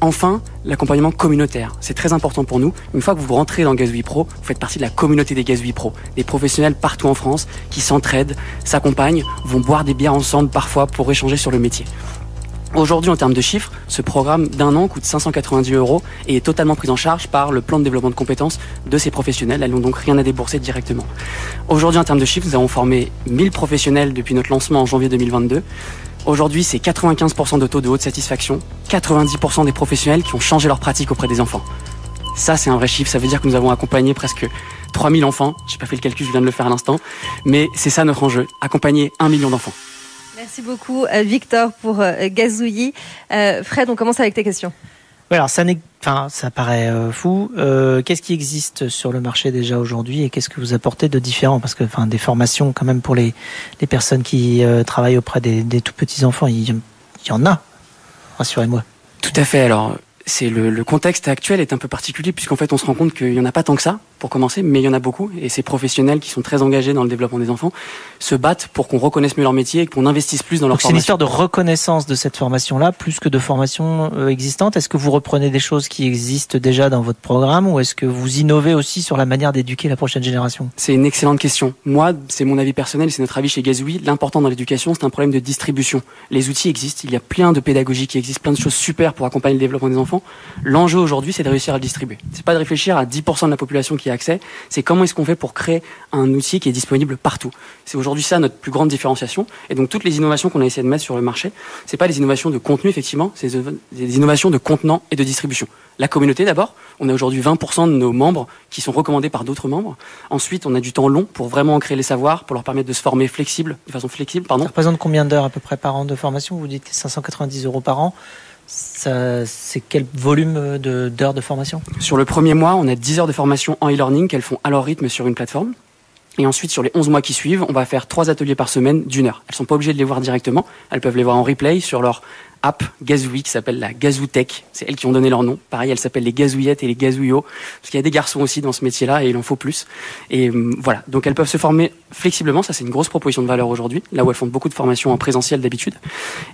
Enfin, l'accompagnement communautaire. C'est très important pour nous. Une fois que vous rentrez dans Gazouille Pro, vous faites partie de la communauté des Gazouille Pro. Des professionnels partout en France qui s'entraident, s'accompagnent, vont boire des bières ensemble parfois pour échanger sur le métier. Aujourd'hui, en termes de chiffres, ce programme d'un an coûte 590 euros et est totalement pris en charge par le plan de développement de compétences de ces professionnels. Elles n'ont donc rien à débourser directement. Aujourd'hui, en termes de chiffres, nous avons formé 1000 professionnels depuis notre lancement en janvier 2022. Aujourd'hui, c'est 95% de taux de haute satisfaction, 90% des professionnels qui ont changé leur pratique auprès des enfants. Ça, c'est un vrai chiffre. Ça veut dire que nous avons accompagné presque 3000 enfants. J'ai pas fait le calcul, je viens de le faire à l'instant. Mais c'est ça notre enjeu. Accompagner un million d'enfants. Merci beaucoup, euh, Victor, pour euh, Gazouillis. Euh, Fred, on commence avec tes questions. Ouais, alors ça, enfin, ça paraît euh, fou. Euh, qu'est-ce qui existe sur le marché déjà aujourd'hui et qu'est-ce que vous apportez de différent? Parce que, enfin, des formations quand même pour les, les personnes qui euh, travaillent auprès des, des tout petits enfants, il, y- en a. Rassurez-moi. Tout à fait. Alors, c'est le, le contexte actuel est un peu particulier puisqu'en fait, on se rend compte qu'il y en a pas tant que ça pour commencer, mais il y en a beaucoup. Et ces professionnels qui sont très engagés dans le développement des enfants se battent pour qu'on reconnaisse mieux leur métier et qu'on investisse plus dans leur Donc c'est une formation. histoire de reconnaissance de cette formation-là, plus que de formation euh, existante. Est-ce que vous reprenez des choses qui existent déjà dans votre programme ou est-ce que vous innovez aussi sur la manière d'éduquer la prochaine génération? C'est une excellente question. Moi, c'est mon avis personnel, c'est notre avis chez Gazouille. L'important dans l'éducation, c'est un problème de distribution. Les outils existent, il y a plein de pédagogies qui existent, plein de choses super pour accompagner le développement des enfants. L'enjeu aujourd'hui, c'est de réussir à le distribuer. C'est pas de réfléchir à 10% de la population qui accès, c'est comment est-ce qu'on fait pour créer un outil qui est disponible partout. C'est aujourd'hui ça notre plus grande différenciation. Et donc toutes les innovations qu'on a essayé de mettre sur le marché, c'est pas des innovations de contenu effectivement, c'est des innovations de contenant et de distribution. La communauté d'abord, on a aujourd'hui 20% de nos membres qui sont recommandés par d'autres membres. Ensuite, on a du temps long pour vraiment ancrer les savoirs, pour leur permettre de se former flexible, de façon flexible, pardon. Ça représente combien d'heures à peu près par an de formation? Vous dites 590 euros par an. C'est quel volume de- d'heures de formation? Sur le premier mois, on a 10 heures de formation en e-learning qu'elles font à leur rythme sur une plateforme. Et ensuite, sur les 11 mois qui suivent, on va faire trois ateliers par semaine d'une heure. Elles sont pas obligées de les voir directement. Elles peuvent les voir en replay sur leur app Gazouille qui s'appelle la Gazoutech. C'est elles qui ont donné leur nom. Pareil, elles s'appellent les Gazouillettes et les Gazouillots. Parce qu'il y a des garçons aussi dans ce métier-là et il en faut plus. Et hum, voilà. Donc elles peuvent se former flexiblement. Ça, c'est une grosse proposition de valeur aujourd'hui. Là où elles font beaucoup de formations en présentiel d'habitude.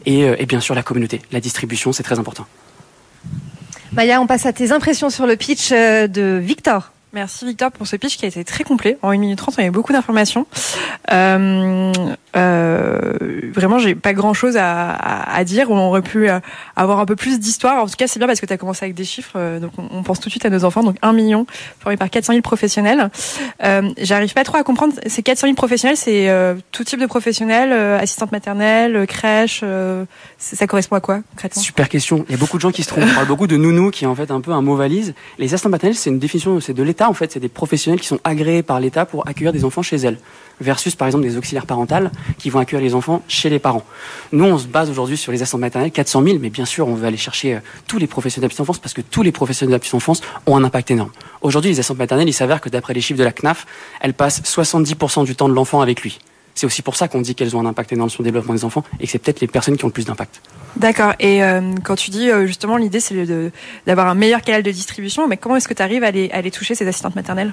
Et, euh, et bien sûr, la communauté. La distribution, c'est très important. Maya, on passe à tes impressions sur le pitch euh, de Victor. Merci Victor pour ce pitch qui a été très complet. En 1 minute 30, on a eu beaucoup d'informations. Euh, euh, vraiment, j'ai pas grand chose à, à, à dire. On aurait pu euh, avoir un peu plus d'histoire. En tout cas, c'est bien parce que tu as commencé avec des chiffres. euh, donc, on, pense tout de suite à nos enfants. Donc, 1 million formés par 400 000 professionnels. Euh, J'arrive pas trop à comprendre. Ces 400 000 professionnels, c'est euh, tout type de professionnels, assistante maternelle, crèche. ça correspond à quoi concrètement? Super question. Il y a beaucoup de gens qui se trompent. On parle beaucoup de nounou, qui est en fait un peu un mot valise. Les assistants maternels, c'est une définition, c'est de l'État en fait. C'est des professionnels qui sont agréés par l'État pour accueillir des enfants chez elles. Versus par exemple des auxiliaires parentales qui vont accueillir les enfants chez les parents. Nous, on se base aujourd'hui sur les assistants maternels, 400 000, mais bien sûr, on veut aller chercher euh, tous les professionnels de la petite enfance parce que tous les professionnels de la petite enfance ont un impact énorme. Aujourd'hui, les assistantes maternelles, il s'avère que d'après les chiffres de la CNAF, elles passent 70% du temps de l'enfant avec lui. C'est aussi pour ça qu'on dit qu'elles ont un impact énorme sur le développement des enfants et que c'est peut-être les personnes qui ont le plus d'impact. D'accord. Et euh, quand tu dis euh, justement l'idée c'est de- d'avoir un meilleur canal de distribution, mais comment est-ce que tu arrives à les, à les toucher ces assistantes maternelles?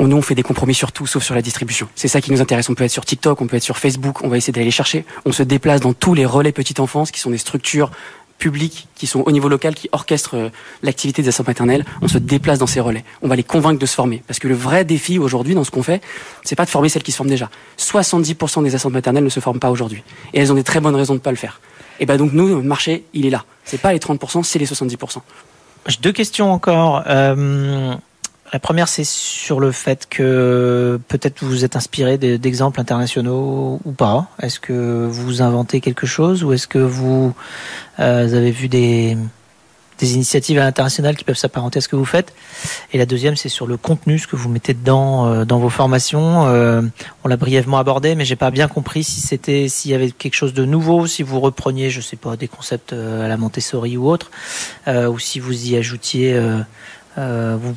On, nous, on fait des compromis sur tout, sauf sur la distribution. C'est ça qui nous intéresse. On peut être sur TikTok, on peut être sur Facebook, on va essayer d'aller les chercher. On se déplace dans tous les relais petite enfance, qui sont des structures publics qui sont au niveau local, qui orchestrent euh, l'activité des assistantes maternelles. On se déplace dans ces relais. On va les convaincre de se former. Parce que le vrai défi aujourd'hui dans ce qu'on fait, c'est pas de former celles qui se forment déjà. 70% des assistantes maternelles ne se forment pas aujourd'hui. Et elles ont des très bonnes raisons de pas le faire. Et ben donc nous, le marché, il est là. C'est pas les 30%, c'est les 70%. J'ai deux questions encore. Euh, la première, c'est sur le fait que peut-être vous vous êtes inspiré de- d'exemples internationaux ou pas. Est-ce que vous inventez quelque chose ou est-ce que vous, euh, avez vu des, des initiatives internationales qui peuvent s'apparenter à ce que vous faites? Et la deuxième, c'est sur le contenu, ce que vous mettez dedans euh, dans vos formations. Euh, on l'a brièvement abordé, mais j'ai pas bien compris si c'était s'il y avait quelque chose de nouveau, si vous repreniez, je sais pas, des concepts à la Montessori ou autre, ou si vous y ajoutiez. Euh, euh, vous,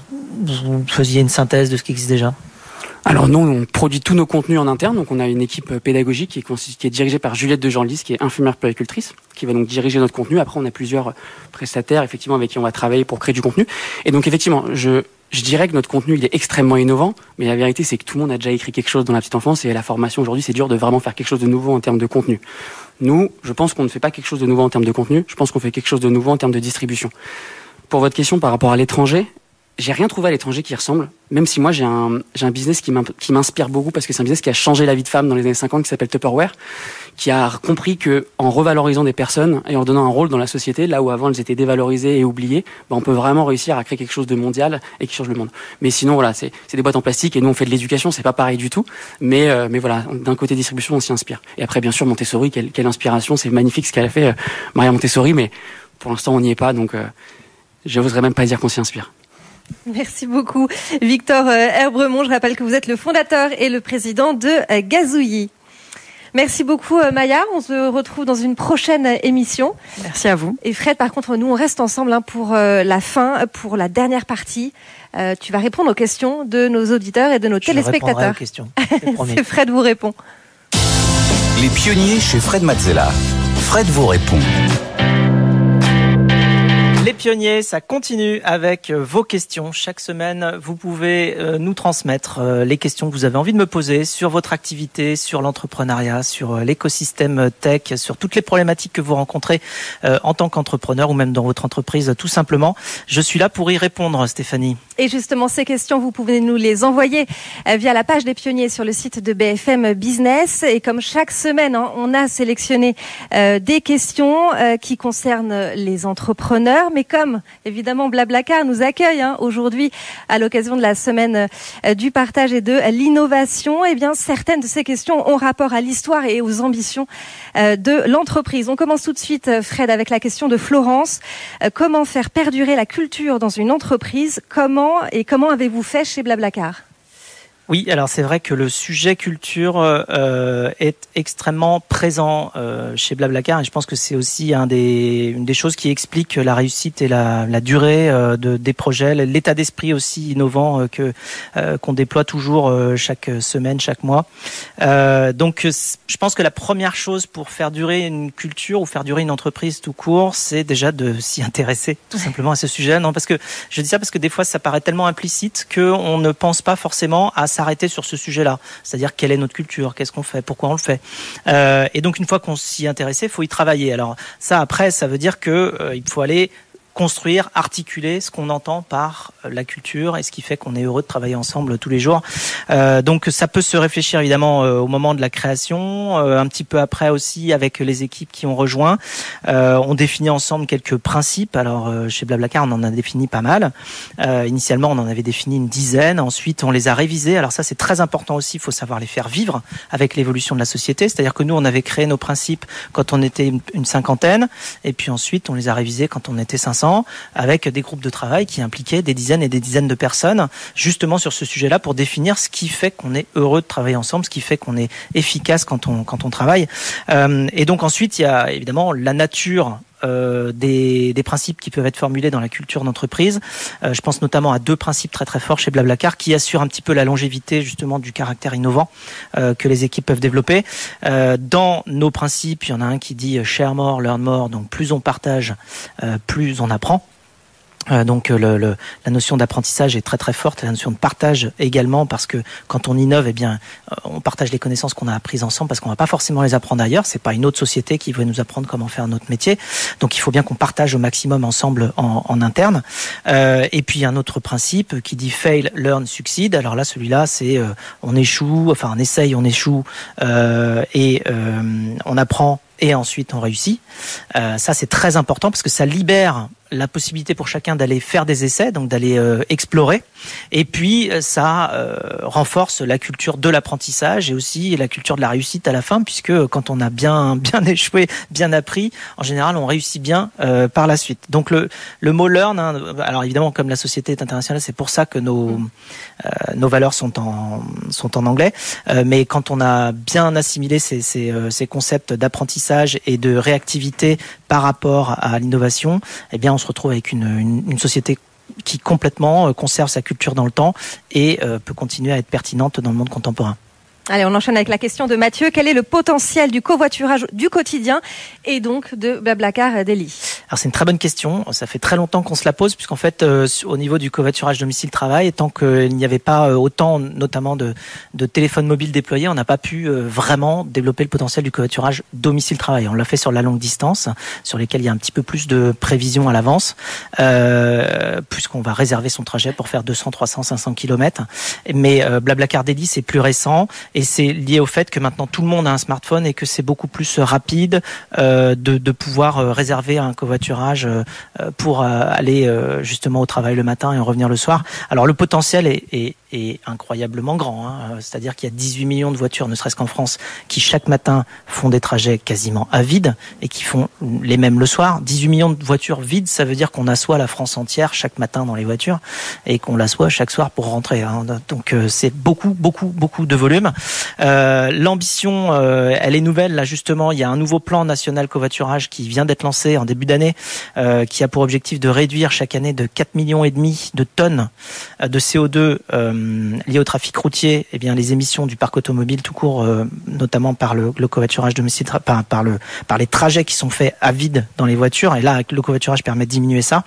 vous faisiez une synthèse de ce qui existe déjà Alors nous, on produit tous nos contenus en interne. Donc on a une équipe pédagogique qui est, dirigée par Juliette de Genlis, qui est infirmière puéricultrice, qui va donc diriger notre contenu. Après, on a plusieurs prestataires, effectivement, avec qui on va travailler pour créer du contenu. Et donc effectivement, je dirais que notre contenu il est extrêmement innovant, mais la vérité c'est que tout le monde a déjà écrit quelque chose dans la petite enfance et la formation aujourd'hui c'est dur de vraiment faire quelque chose de nouveau en termes de contenu. Nous, je pense qu'on ne fait pas quelque chose de nouveau en termes de contenu, je pense qu'on fait quelque chose de nouveau en termes de distribution. Pour votre question par rapport à l'étranger, j'ai rien trouvé à l'étranger qui ressemble, même si moi j'ai un, j'ai un business qui m'inspire beaucoup parce que c'est un business qui a changé la vie de femme dans les années 50 qui s'appelle Tupperware, qui a compris que en revalorisant des personnes et en donnant un rôle dans la société, là où avant elles étaient dévalorisées et oubliées, ben, on peut vraiment réussir à créer quelque chose de mondial et qui change le monde. Mais sinon voilà, c'est c'est des boîtes en plastique et nous on fait de l'éducation, c'est pas pareil du tout, mais euh, mais voilà, d'un côté distribution on s'y inspire. Et après bien sûr Montessori, quelle, quelle inspiration, c'est magnifique ce qu'elle a fait euh, Maria Montessori, mais pour l'instant on n'y est pas, donc euh, je n'oserais même pas dire qu'on s'y inspire. Merci beaucoup, Victor euh, Herbremont. Je rappelle que vous êtes le fondateur et le président de euh, Gazouillis. Merci beaucoup, euh, Maya. On se retrouve dans une prochaine émission. Merci à vous. Et Fred, par contre, nous, on reste ensemble hein, pour la fin, pour la dernière partie. Tu vas répondre aux questions de nos auditeurs et de nos Je répondrai aux téléspectateurs. questions. C'est Fred vous répond. Les pionniers chez Fred Mazzella. Fred vous répond. Les pionniers, ça continue avec euh, vos questions. Chaque semaine, vous pouvez euh, nous transmettre euh, les questions que vous avez envie de me poser sur votre activité, sur l'entrepreneuriat, sur l'écosystème tech, sur toutes les problématiques que vous rencontrez en tant qu'entrepreneur ou même dans votre entreprise, tout simplement. Je suis là pour y répondre, Stéphanie. Et justement, ces questions, vous pouvez nous les envoyer via la page des pionniers sur le site de BFM Business. Et comme chaque semaine, hein, on a sélectionné des questions qui concernent les entrepreneurs. Mais comme, évidemment, Blablacar nous accueille hein, aujourd'hui à l'occasion de la semaine euh, du partage et de l'innovation, eh bien, certaines de ces questions ont rapport à l'histoire et aux ambitions euh, de l'entreprise. On commence tout de suite, euh, Fred, avec la question de Florence. Comment faire perdurer la culture dans une entreprise? Comment et comment avez-vous fait chez Blablacar? Oui, alors c'est vrai que le sujet culture euh, est extrêmement présent euh, chez Blablacar et je pense que c'est aussi un des, une des choses qui explique la réussite et la, la durée euh, de, des projets, l'état d'esprit aussi innovant euh, que euh, qu'on déploie toujours euh, chaque semaine, chaque mois. Euh, donc euh, je pense que la première chose pour faire durer une culture ou faire durer une entreprise tout court, c'est déjà de s'y intéresser tout simplement à ce sujet. Non, parce que je dis ça parce que des fois ça paraît tellement implicite qu'on ne pense pas forcément à s'arrêter sur ce sujet-là. C'est-à-dire quelle est notre culture, qu'est-ce qu'on fait, pourquoi on le fait. Euh, et donc une fois qu'on s'y intéressait, il faut y travailler. Alors ça après, ça veut dire que euh, faut aller construire, articuler ce qu'on entend par euh, la culture et ce qui fait qu'on est heureux de travailler ensemble tous les jours. Euh, donc ça peut se réfléchir évidemment euh, au moment de la création, euh, un petit peu après aussi avec les équipes qui ont rejoint. Euh, on définit ensemble quelques principes. Alors euh, chez Blablacar, on en a défini pas mal. Initialement, on en avait défini une dizaine. Ensuite, on les a révisés. Alors ça, c'est très important aussi. Il faut savoir les faire vivre avec l'évolution de la société. C'est-à-dire que nous, on avait créé nos principes quand on était une cinquantaine, et puis ensuite, on les a révisés quand on était 500, avec des groupes de travail qui impliquaient des dizaines et des dizaines de personnes, justement sur ce sujet-là, pour définir ce qui fait qu'on est heureux de travailler ensemble, ce qui fait qu'on est efficace quand on quand on travaille. Euh, et donc ensuite, il y a évidemment la nature euh, des, des principes qui peuvent être formulés dans la culture d'entreprise. Euh, je pense notamment à deux principes très très forts chez Blablacar qui assurent un petit peu la longévité justement du caractère innovant euh, que les équipes peuvent développer. Dans nos principes, il y en a un qui dit share more, learn more. Donc plus on partage, plus on apprend. Euh, donc le, le, la notion d'apprentissage est très très forte, la notion de partage également parce que quand on innove, eh bien, euh, on partage les connaissances qu'on a apprises ensemble parce qu'on va pas forcément les apprendre ailleurs. C'est pas une autre société qui va nous apprendre comment faire notre métier. Donc il faut bien qu'on partage au maximum ensemble en, en interne. Euh, et puis un autre principe qui dit fail, learn, succeed. Alors là, celui-là, c'est euh, on échoue, enfin on essaye, on échoue euh, et on apprend et ensuite on réussit. Euh, ça c'est très important parce que ça libère la possibilité pour chacun d'aller faire des essais, donc d'aller euh, explorer. Et puis euh, ça euh, renforce la culture de l'apprentissage et aussi la culture de la réussite à la fin, puisque quand on a bien bien échoué, bien appris, en général on réussit bien euh, par la suite. Donc le le mot learn, hein, alors évidemment comme la société est internationale, c'est pour ça que nos euh, nos valeurs sont en sont en anglais. Euh, mais quand on a bien assimilé ces ces, ces concepts d'apprentissage et de réactivité par rapport à l'innovation, eh bien on se retrouve avec une, une, société qui complètement conserve sa culture dans le temps et euh, peut continuer à être pertinente dans le monde contemporain. Allez, on enchaîne avec la question de Mathieu. Quel est le potentiel du covoiturage du quotidien et donc de Blablacar Delhi Alors c'est une très bonne question. Ça fait très longtemps qu'on se la pose puisqu'en fait, euh, au niveau du covoiturage domicile-travail, tant qu'il n'y avait pas euh, autant, notamment de, téléphones mobiles déployés, on n'a pas pu euh, vraiment développer le potentiel du covoiturage domicile-travail. On l'a fait sur la longue distance, sur lesquels il y a un petit peu plus de prévision à l'avance, euh, puisqu'on va réserver son trajet pour faire 200, 300, 500 km. Mais euh, Blablacar Delhi, c'est plus récent et c'est lié au fait que maintenant tout le monde a un smartphone et que c'est beaucoup plus rapide euh, de, pouvoir euh, réserver un covoiturage euh, pour aller justement au travail le matin et en revenir le soir. Alors le potentiel est, est incroyablement grand, hein. c'est-à-dire qu'il y a 18 millions de voitures, ne serait-ce qu'en France, qui chaque matin font des trajets quasiment à vide et qui font les mêmes le soir. 18 millions de voitures vides, ça veut dire qu'on assoit la France entière chaque matin dans les voitures et qu'on l'assoit chaque soir pour rentrer. Hein. Donc c'est beaucoup, beaucoup, beaucoup de volume. Euh, L'ambition, euh, elle est nouvelle. Là, justement, il y a un nouveau plan national covoiturage qui vient d'être lancé en début d'année, euh, qui a pour objectif de réduire chaque année de 4 millions et demi de tonnes de CO2 euh, liées au trafic routier. Eh bien, les émissions du parc automobile tout court, euh, notamment par le, le domicile, par, par le par les trajets qui sont faits à vide dans les voitures. Et là, le covoiturage permet de diminuer ça.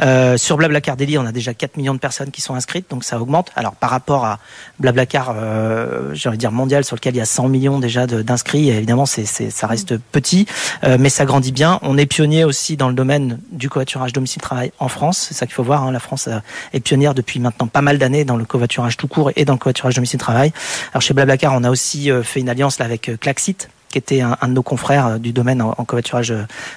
Euh, sur Blablacar Daily, on a déjà 4 millions de personnes qui sont inscrites, donc ça augmente. Alors, par rapport à Blablacar, euh, j'ai envie de dire mondial sur lequel il y a 100 millions déjà d'inscrits. Évidemment, c'est ça reste petit, euh, mais ça grandit bien. On est pionnier aussi dans le domaine du covoiturage domicile-travail en France. C'est ça qu'il faut voir. Hein. La France est pionnière depuis maintenant pas mal d'années dans le covoiturage tout court et dans le covoiturage domicile-travail. Alors chez Blablacar, on a aussi fait une alliance avec Klaxit qui était un, de nos confrères du domaine en, en covoiturage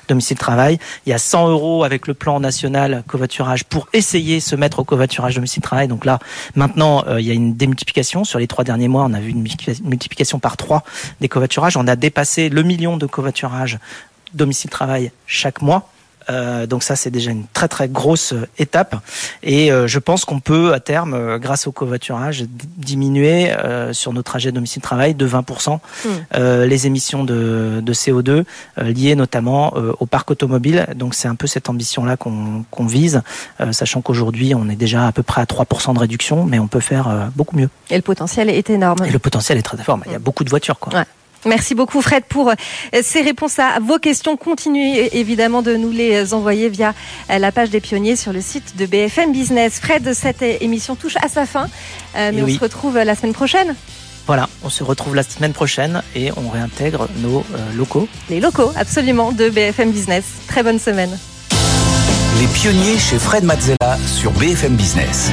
domicile-travail. Il y a 100 euros avec le plan national covoiturage pour essayer se mettre au covoiturage domicile-travail. Donc là, maintenant, euh, il y a une démultiplication. Sur les trois derniers mois, on a vu une multiplication par trois des covoiturages. On a dépassé le million de covoiturages domicile-travail chaque mois. Euh, donc ça, c'est déjà une très très grosse étape. Et euh, je pense qu'on peut à terme, euh, grâce au covoiturage, diminuer euh, sur nos trajets domicile-travail de 20% mmh. les émissions de, de CO2 liées notamment au parc automobile. Donc c'est un peu cette ambition-là qu'on qu vise, sachant qu'aujourd'hui on est déjà à peu près à 3% de réduction, mais on peut faire beaucoup mieux. Et le potentiel est énorme. Et le potentiel est très fort. Il y a beaucoup de voitures. Quoi. Ouais. Merci beaucoup Fred pour ces réponses à vos questions. Continuez évidemment de nous les envoyer via la page des pionniers sur le site de BFM Business. Fred, cette émission touche à sa fin, mais et on oui. se retrouve la semaine prochaine. Voilà, on se retrouve la semaine prochaine et on réintègre nos euh, locaux. Les locaux, absolument, de BFM Business. Très bonne semaine. Les pionniers chez Fred Mazzella sur BFM Business.